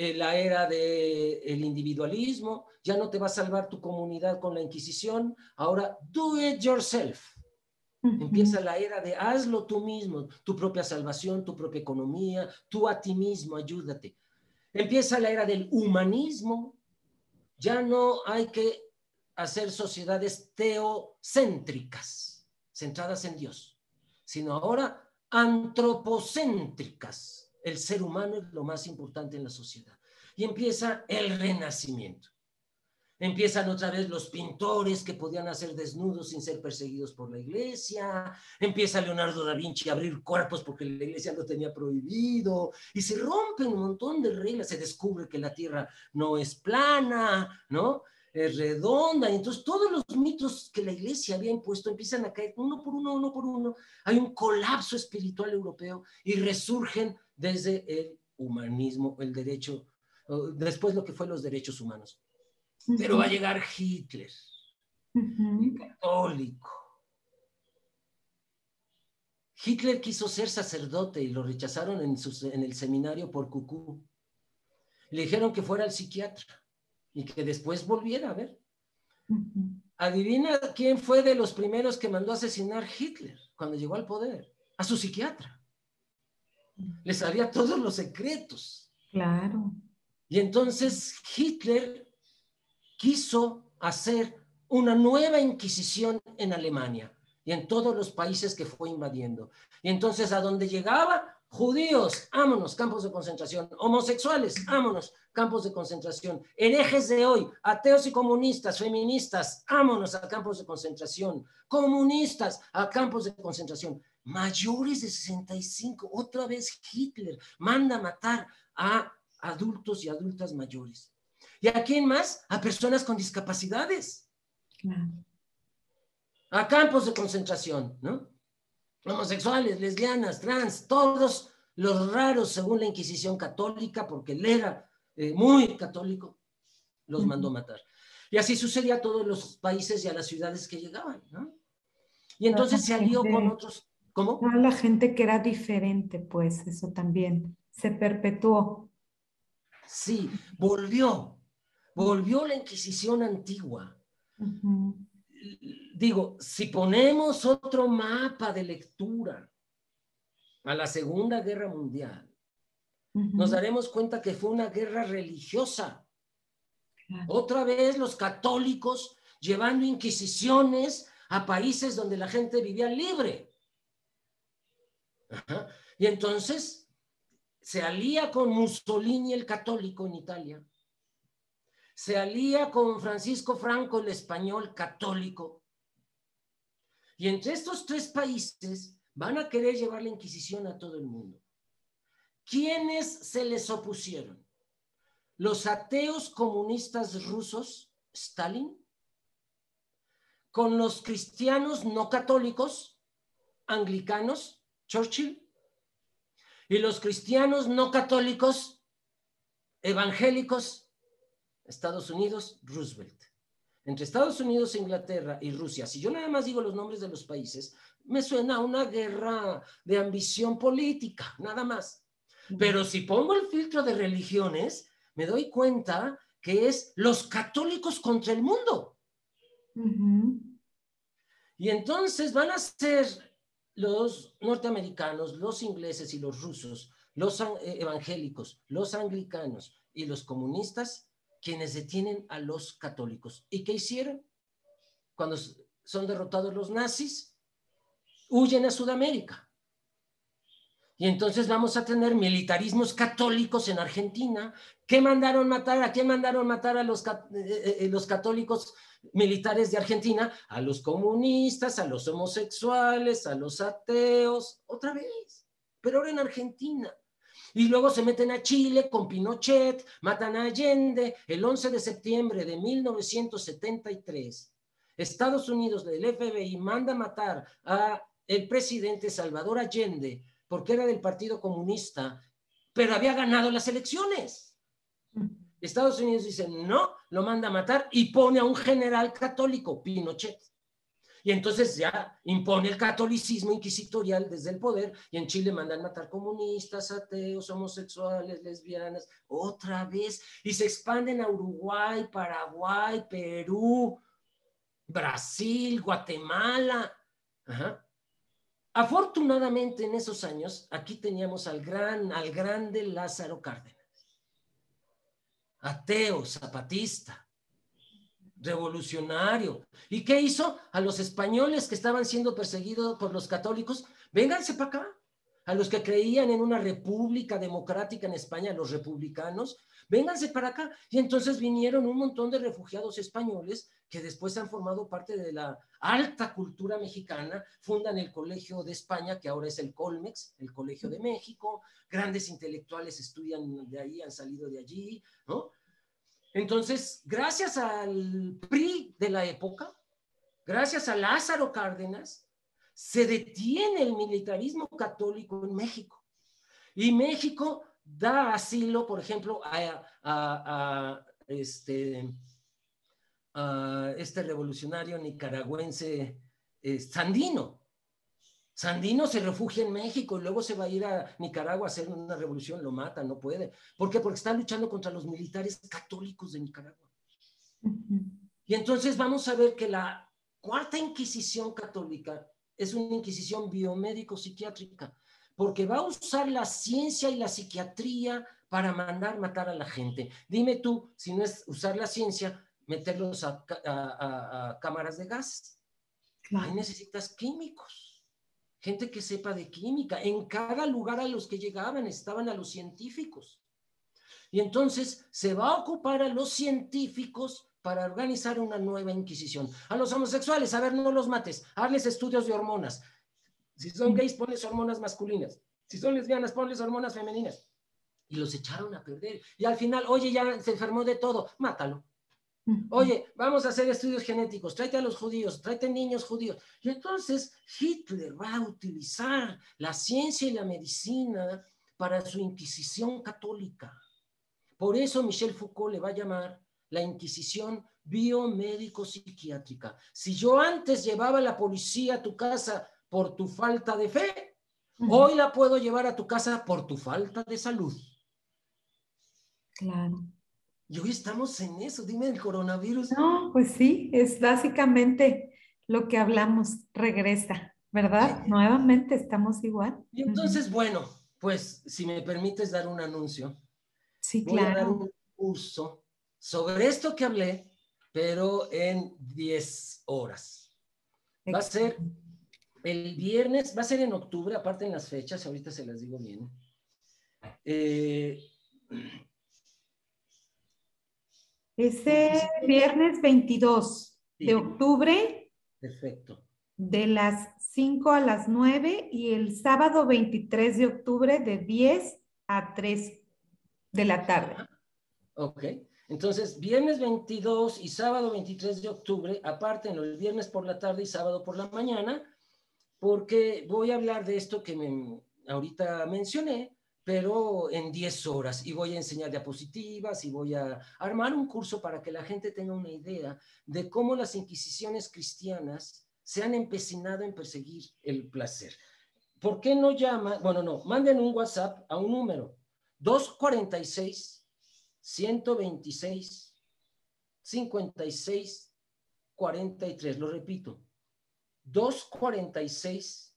Eh, la era del individualismo, ya no te va a salvar tu comunidad con la Inquisición, ahora do it yourself. Empieza la era de hazlo tú mismo, tu propia salvación, tu propia economía, tú a ti mismo, ayúdate. Empieza la era del humanismo, ya no hay que hacer sociedades teocéntricas, centradas en Dios, sino ahora antropocéntricas el ser humano es lo más importante en la sociedad. Y empieza el renacimiento. Empiezan otra vez los pintores que podían hacer desnudos sin ser perseguidos por la iglesia. Empieza Leonardo da Vinci a abrir cuerpos porque la iglesia lo tenía prohibido. Y se rompen un montón de reglas. Se descubre que la tierra no es plana, ¿no? Es redonda. Y entonces todos los mitos que la iglesia había impuesto empiezan a caer uno por uno, uno por uno. Hay un colapso espiritual europeo y resurgen desde el humanismo, el derecho, después lo que fue los derechos humanos. Pero va a llegar Hitler, católico. Hitler quiso ser sacerdote y lo rechazaron en, en el seminario por cucú. Le dijeron que fuera al psiquiatra y que después volviera a ver. Adivina quién fue de los primeros que mandó a asesinar Hitler cuando llegó al poder. A su psiquiatra le sabía todos los secretos. Claro. Y entonces Hitler quiso hacer una nueva inquisición en Alemania y en todos los países que fue invadiendo. Y entonces a donde llegaba, judíos, ámonos, campos de concentración, homosexuales, ámonos, campos de concentración, herejes de hoy, ateos y comunistas, feministas, ámonos a campos de concentración, comunistas a campos de concentración mayores de 65. Otra vez Hitler manda matar a adultos y adultas mayores. ¿Y a quién más? A personas con discapacidades. A campos de concentración, ¿no? Homosexuales, lesbianas, trans, todos los raros según la Inquisición católica, porque él era eh, muy católico, los mandó matar. Y así sucedía a todos los países y a las ciudades que llegaban, ¿no? Y entonces se alió con otros ¿Cómo? la gente que era diferente, pues eso también se perpetuó. Sí, volvió, volvió la Inquisición antigua. Digo, si ponemos otro mapa de lectura a la Segunda Guerra Mundial, nos daremos cuenta que fue una guerra religiosa. Otra vez los católicos llevando inquisiciones a países donde la gente vivía libre. Y entonces se alía con Mussolini el católico en Italia, se alía con Francisco Franco el español católico. Y entre estos tres países van a querer llevar la Inquisición a todo el mundo. ¿Quiénes se les opusieron? Los ateos comunistas rusos, Stalin, con los cristianos no católicos, anglicanos, Churchill, y los cristianos no católicos, evangélicos, Estados Unidos, Roosevelt. entre Estados Unidos, Inglaterra y Rusia, si yo nada más digo los nombres de los países, me suena a una guerra de ambición política, nada más. Pero si pongo el filtro de religiones, me doy cuenta que es los católicos contra el mundo. Y entonces van a ser los norteamericanos, los ingleses y los rusos, los eh, evangélicos, los anglicanos y los comunistas quienes detienen a los católicos. ¿Y qué hicieron? Cuando son derrotados los nazis, huyen a Sudamérica. Y entonces vamos a tener militarismos católicos en Argentina. ¿Qué mandaron matar? ¿A quién mandaron matar a los, eh, eh, los católicos militares de Argentina? A los comunistas, a los homosexuales, a los ateos, otra vez, pero ahora en Argentina. Y luego se meten a Chile con Pinochet, matan a Allende el 11 de septiembre de 1973. Estados Unidos del FBI manda matar a el presidente Salvador Allende porque era del Partido Comunista, pero había ganado las elecciones. Estados Unidos dice, no, lo manda a matar y pone a un general católico, Pinochet. Y entonces ya impone el catolicismo inquisitorial desde el poder y en Chile mandan matar comunistas, ateos, homosexuales, lesbianas, otra vez. Y se expanden a Uruguay, Paraguay, Perú, Brasil, Guatemala. Afortunadamente en esos años, aquí teníamos al gran, al grande Lázaro Cárdenas. Ateo, zapatista, revolucionario. ¿Y qué hizo? A los españoles que estaban siendo perseguidos por los católicos, vénganse para acá. A los que creían en una república democrática en España, los republicanos, vénganse para acá. Y entonces vinieron un montón de refugiados españoles que después han formado parte de la alta cultura mexicana, fundan el Colegio de España, que ahora es el Colmex, el Colegio de México, grandes intelectuales estudian de ahí, han salido de allí, ¿no? Entonces, gracias al PRI de la época, gracias a Lázaro Cárdenas, se detiene el militarismo católico en México. Y México da asilo, por ejemplo, a, este, este, revolucionario nicaragüense eh, Sandino. Sandino se refugia en México y luego se va a ir a Nicaragua a hacer una revolución, lo mata, no puede. ¿Por qué? Porque está luchando contra los militares católicos de Nicaragua. Y entonces vamos a ver que la cuarta Inquisición católica es una Inquisición biomédico-psiquiátrica, porque va a usar la ciencia y la psiquiatría para mandar matar a la gente. Dime tú, si no es usar la ciencia, meterlos a, cámaras de gas. Ahí necesitas químicos gente que sepa de química. En cada lugar a los que llegaban estaban a los científicos. Y entonces se va a ocupar a los científicos para organizar una nueva inquisición. A los homosexuales, a ver, no los mates, hazles estudios de hormonas. Si son gays, ponles hormonas masculinas. Si son lesbianas, ponles hormonas femeninas. Y los echaron a perder. Y al final, oye, ya se enfermó de todo, mátalo. Oye, vamos a hacer estudios genéticos, tráete a los judíos, tráete niños judíos. Y entonces Hitler va a utilizar la ciencia y la medicina para su Inquisición católica. Por eso Michel Foucault le va a llamar la Inquisición biomédico-psiquiátrica. Si yo antes llevaba la policía a tu casa por tu falta de fe, hoy la puedo llevar a tu casa por tu falta de salud. Claro. Y hoy estamos en eso, dime el coronavirus. No, pues sí, es básicamente lo que hablamos, regresa, ¿verdad? Nuevamente estamos igual. Y entonces, bueno, pues si me permites dar un anuncio. Sí, voy claro. a dar un curso sobre esto que hablé, pero en 10 horas. Va a ser el viernes, va a ser en octubre, aparte en las fechas, ahorita se las digo bien. Eh, ese viernes 22 de octubre. Perfecto. De las 5 a las 9 y el sábado 23 de octubre de 10 a 3 de la tarde. Ok. Entonces, viernes 22 y sábado 23 de octubre, aparte el viernes por la tarde y sábado por la mañana, porque voy a hablar de esto que me, ahorita mencioné, pero en 10 horas y voy a enseñar diapositivas y voy a armar un curso para que la gente tenga una idea de cómo las inquisiciones cristianas se han empecinado en perseguir el placer. ¿Por qué no llaman? Bueno, no, manden un WhatsApp a un número 246 126 56 43. Lo repito, 246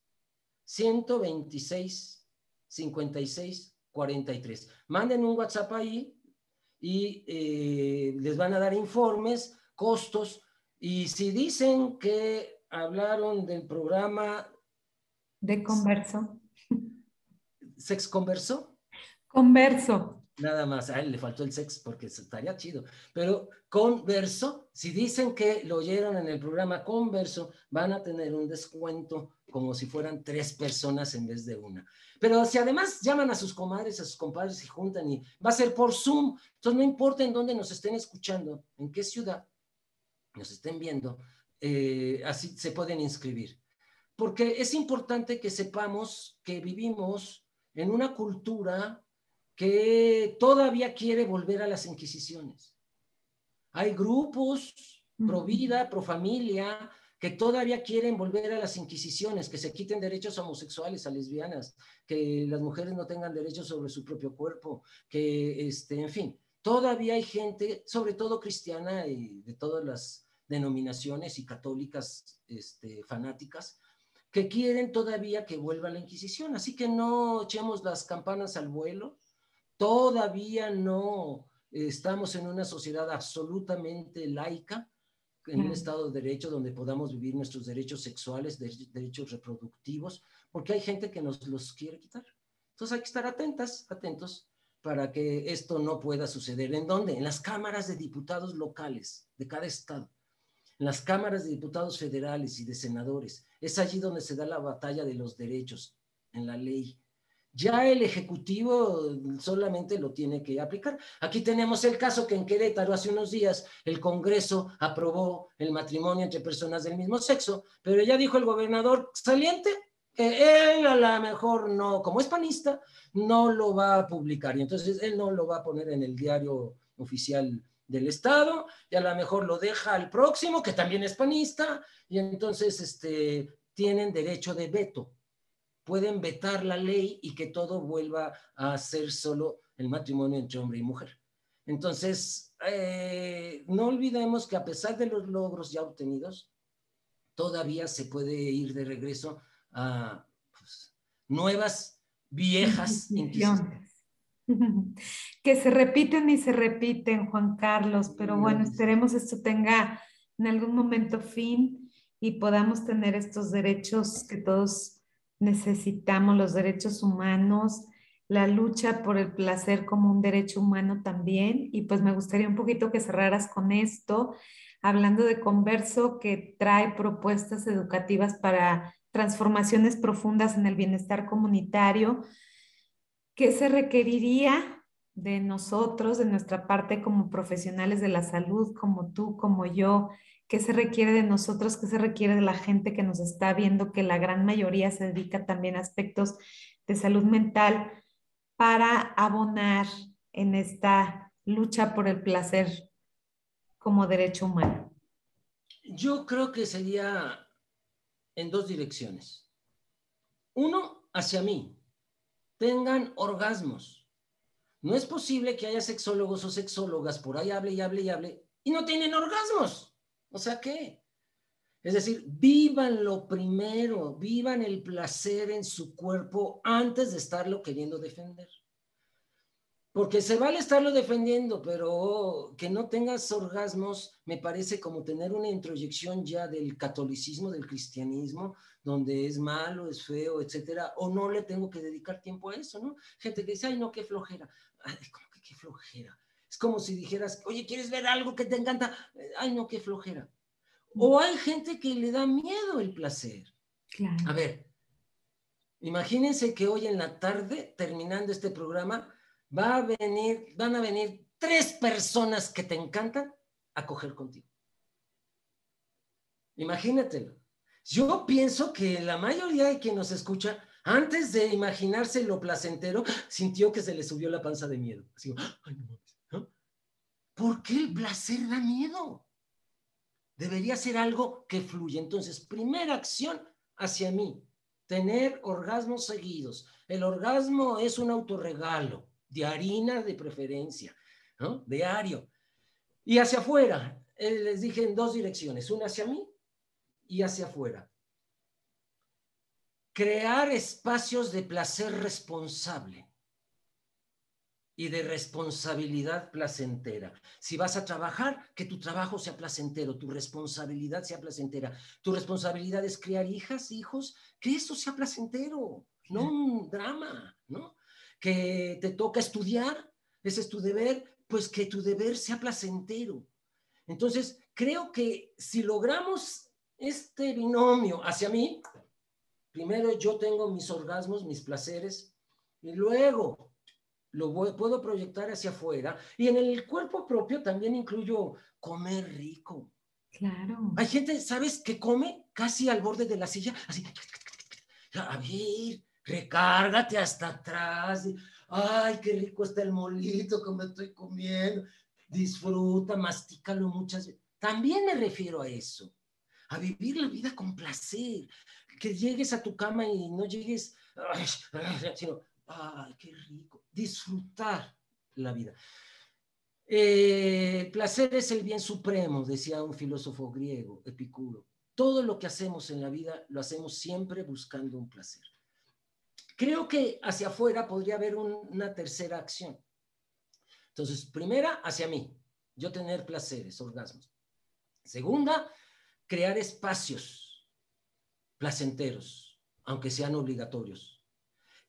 126 56 43. Manden un WhatsApp ahí y eh, les van a dar informes, costos. Y si dicen que hablaron del programa... De converso. ¿Sex converso? Converso. Nada más, a le faltó el sex porque estaría chido. Pero converso, si dicen que lo oyeron en el programa converso, van a tener un descuento como si fueran tres personas en vez de una. Pero si además llaman a sus comadres, a sus compadres y juntan y va a ser por Zoom, entonces no importa en dónde nos estén escuchando, en qué ciudad nos estén viendo, eh, así se pueden inscribir. Porque es importante que sepamos que vivimos en una cultura que todavía quiere volver a las inquisiciones. Hay grupos pro vida, pro familia, que todavía quieren volver a las inquisiciones, que se quiten derechos homosexuales a lesbianas, que las mujeres no tengan derechos sobre su propio cuerpo, que, este, en fin, todavía hay gente, sobre todo cristiana y de todas las denominaciones y católicas este, fanáticas, que quieren todavía que vuelva la Inquisición. Así que no echemos las campanas al vuelo, Todavía no estamos en una sociedad absolutamente laica, en un Estado de Derecho donde podamos vivir nuestros derechos sexuales, derechos reproductivos, porque hay gente que nos los quiere quitar. Entonces hay que estar atentas, atentos para que esto no pueda suceder. ¿En dónde? En las cámaras de diputados locales de cada estado, en las cámaras de diputados federales y de senadores. Es allí donde se da la batalla de los derechos en la ley. Ya el Ejecutivo solamente lo tiene que aplicar. Aquí tenemos el caso que en Querétaro hace unos días el Congreso aprobó el matrimonio entre personas del mismo sexo, pero ya dijo el gobernador saliente que él a lo mejor no, como es panista, no lo va a publicar y entonces él no lo va a poner en el diario oficial del Estado y a lo mejor lo deja al próximo, que también es panista, y entonces este, tienen derecho de veto pueden vetar la ley y que todo vuelva a ser solo el matrimonio entre hombre y mujer. Entonces, eh, no olvidemos que a pesar de los logros ya obtenidos, todavía se puede ir de regreso a pues, nuevas, viejas inquisiciones. Que se repiten y se repiten, Juan Carlos, pero bueno, esperemos esto tenga en algún momento fin y podamos tener estos derechos que todos necesitamos los derechos humanos, la lucha por el placer como un derecho humano también. Y pues me gustaría un poquito que cerraras con esto, hablando de Converso, que trae propuestas educativas para transformaciones profundas en el bienestar comunitario. ¿Qué se requeriría de nosotros, de nuestra parte como profesionales de la salud, como tú, como yo, qué se requiere de nosotros, qué se requiere de la gente que nos está viendo, que la gran mayoría se dedica también a aspectos de salud mental para abonar en esta lucha por el placer como derecho humano? Yo creo que sería en dos direcciones. Uno, hacia mí. Tengan orgasmos. No es posible que haya sexólogos o sexólogas por ahí hable y hable y hable y no tienen orgasmos. O sea, ¿qué? Es decir, vivan lo primero, vivan el placer en su cuerpo antes de estarlo queriendo defender. Porque se vale estarlo defendiendo, pero que no tengas orgasmos me parece como tener una introyección ya del catolicismo, del cristianismo, donde es malo, es feo, etcétera, o no le tengo que dedicar tiempo a eso, ¿no? Gente que dice, ay, no, qué flojera. Ay, ¿cómo que qué flojera? Es como si dijeras, oye, ¿quieres ver algo que te encanta? Ay, no, qué flojera. O hay gente que le da miedo el placer. A ver, imagínense que hoy en la tarde, terminando este programa, va a venir, van a venir tres personas que te encantan a coger contigo. Imagínatelo. Yo pienso que la mayoría de quien nos escucha Antes de imaginarse lo placentero, sintió que se le subió la panza de miedo. Así, Ay, no, ¿Por qué el placer da miedo? Debería ser algo que fluye. Entonces, primera acción hacia mí, tener orgasmos seguidos. El orgasmo es un autorregalo, de harina de preferencia. Diario. Y hacia afuera, eh, les dije en dos direcciones, una hacia mí y hacia afuera. Crear espacios de placer responsable y de responsabilidad placentera. Si vas a trabajar, que tu trabajo sea placentero, tu responsabilidad sea placentera. Tu responsabilidad es criar hijas, hijos, que eso sea placentero, no un drama, ¿no? Que te toca estudiar, ese es tu deber, pues que tu deber sea placentero. Entonces, creo que si logramos este binomio hacia mí, primero yo tengo mis orgasmos, mis placeres, y luego lo puedo proyectar hacia afuera. Y en el cuerpo propio también incluyo comer rico. Claro. Hay gente, ¿sabes?, que come casi al borde de la silla, así. A ver, recárgate hasta atrás. Ay, qué rico está el molito que me estoy comiendo. Disfruta, mastícalo muchas veces. También me refiero a eso, a vivir la vida con placer. Que llegues a tu cama y no llegues, sino, ay, qué rico disfrutar la vida. Eh, placer es el bien supremo, decía un filósofo griego, Epicuro. Todo lo que hacemos en la vida lo hacemos siempre buscando un placer. Creo que hacia afuera podría haber una tercera acción. Entonces, primera, hacia mí, yo tener placeres, orgasmos. Segunda, crear espacios placenteros, aunque sean obligatorios.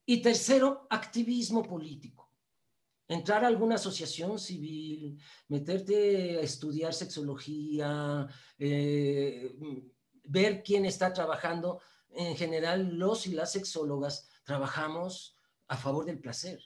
Y tercero, activismo político. Entrar a alguna asociación civil, meterte a estudiar sexología, eh, ver quién está trabajando. En general, los y las sexólogas trabajamos a favor del placer.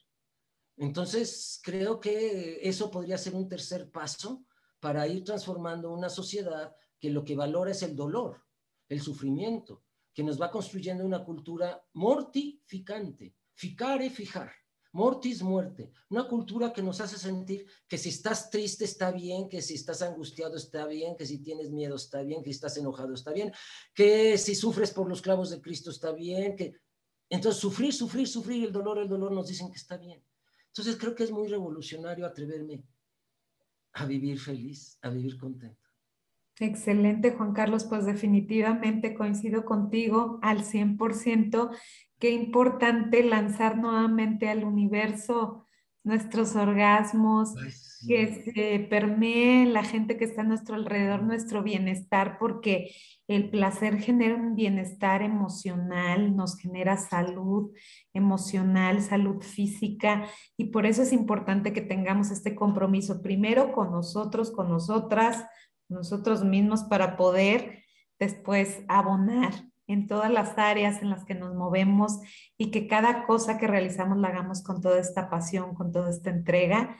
Entonces, creo que eso podría ser un tercer paso para ir transformando una sociedad que lo que valora es el dolor, el sufrimiento, que nos va construyendo una cultura mortificante. Ficare, fijar. Mortis, muerte. Una cultura que nos hace sentir que si estás triste está bien, que si estás angustiado está bien, que si tienes miedo está bien, que si estás enojado está bien, que si sufres por los clavos de Cristo está bien, que entonces sufrir, sufrir, sufrir, el dolor, el dolor nos dicen que está bien. Entonces creo que es muy revolucionario atreverme a vivir feliz, a vivir contento. Excelente, Juan Carlos. Pues definitivamente coincido contigo al 100%. Qué importante lanzar nuevamente al universo nuestros orgasmos, que se permee la gente que está a nuestro alrededor nuestro bienestar, porque el placer genera un bienestar emocional, nos genera salud emocional, salud física, y por eso es importante que tengamos este compromiso primero con nosotros, con nosotras, nosotros mismos para poder después abonar en todas las áreas en las que nos movemos y que cada cosa que realizamos la hagamos con toda esta pasión, con toda esta entrega.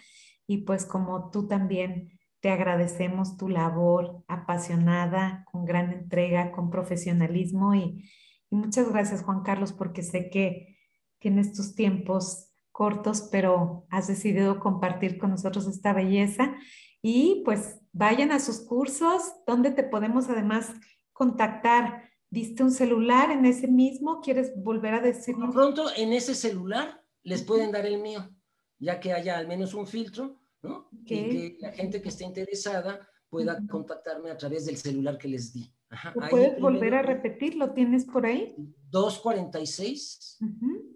Y pues como tú también te agradecemos tu labor apasionada, con gran entrega, con profesionalismo y, muchas gracias Juan Carlos porque sé que, en estos tiempos cortos, pero has decidido compartir con nosotros esta belleza y pues vayan a sus cursos, donde te podemos además contactar. ¿Diste un celular en ese mismo? ¿Quieres volver a decirlo? Pronto en ese celular les pueden dar el mío, ya que haya al menos un filtro, ¿no? Y que la gente que esté interesada pueda contactarme a través del celular que les di. ¿Puedes volver a repetir? ¿Lo tienes por ahí? 246.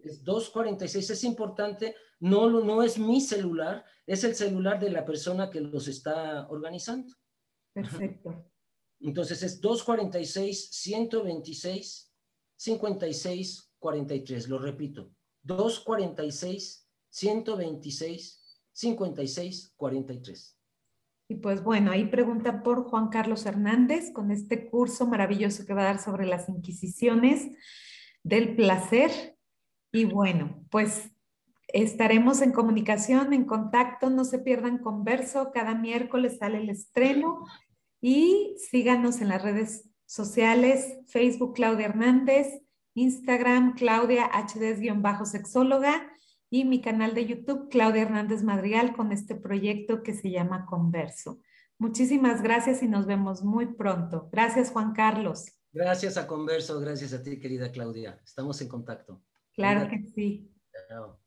Es 246. Es importante, no, no es mi celular, es el celular de la persona que los está organizando. Perfecto. Entonces es 246 126 56 43. Lo repito. 246 126 56 43. Y pues bueno, ahí pregunta por Juan Carlos Hernández con este curso maravilloso que va a dar sobre las inquisiciones del placer. Y bueno, pues estaremos en comunicación, en contacto, no se pierdan converso, cada miércoles sale el estreno y síganos en las redes sociales, Facebook Claudia Hernández, Instagram Claudia HD-sexóloga y mi canal de YouTube Claudia Hernández Madrigal con este proyecto que se llama Converso. Muchísimas gracias y nos vemos muy pronto. Gracias Juan Carlos. Gracias a Converso, gracias a ti querida Claudia. Estamos en contacto. Claro que sí.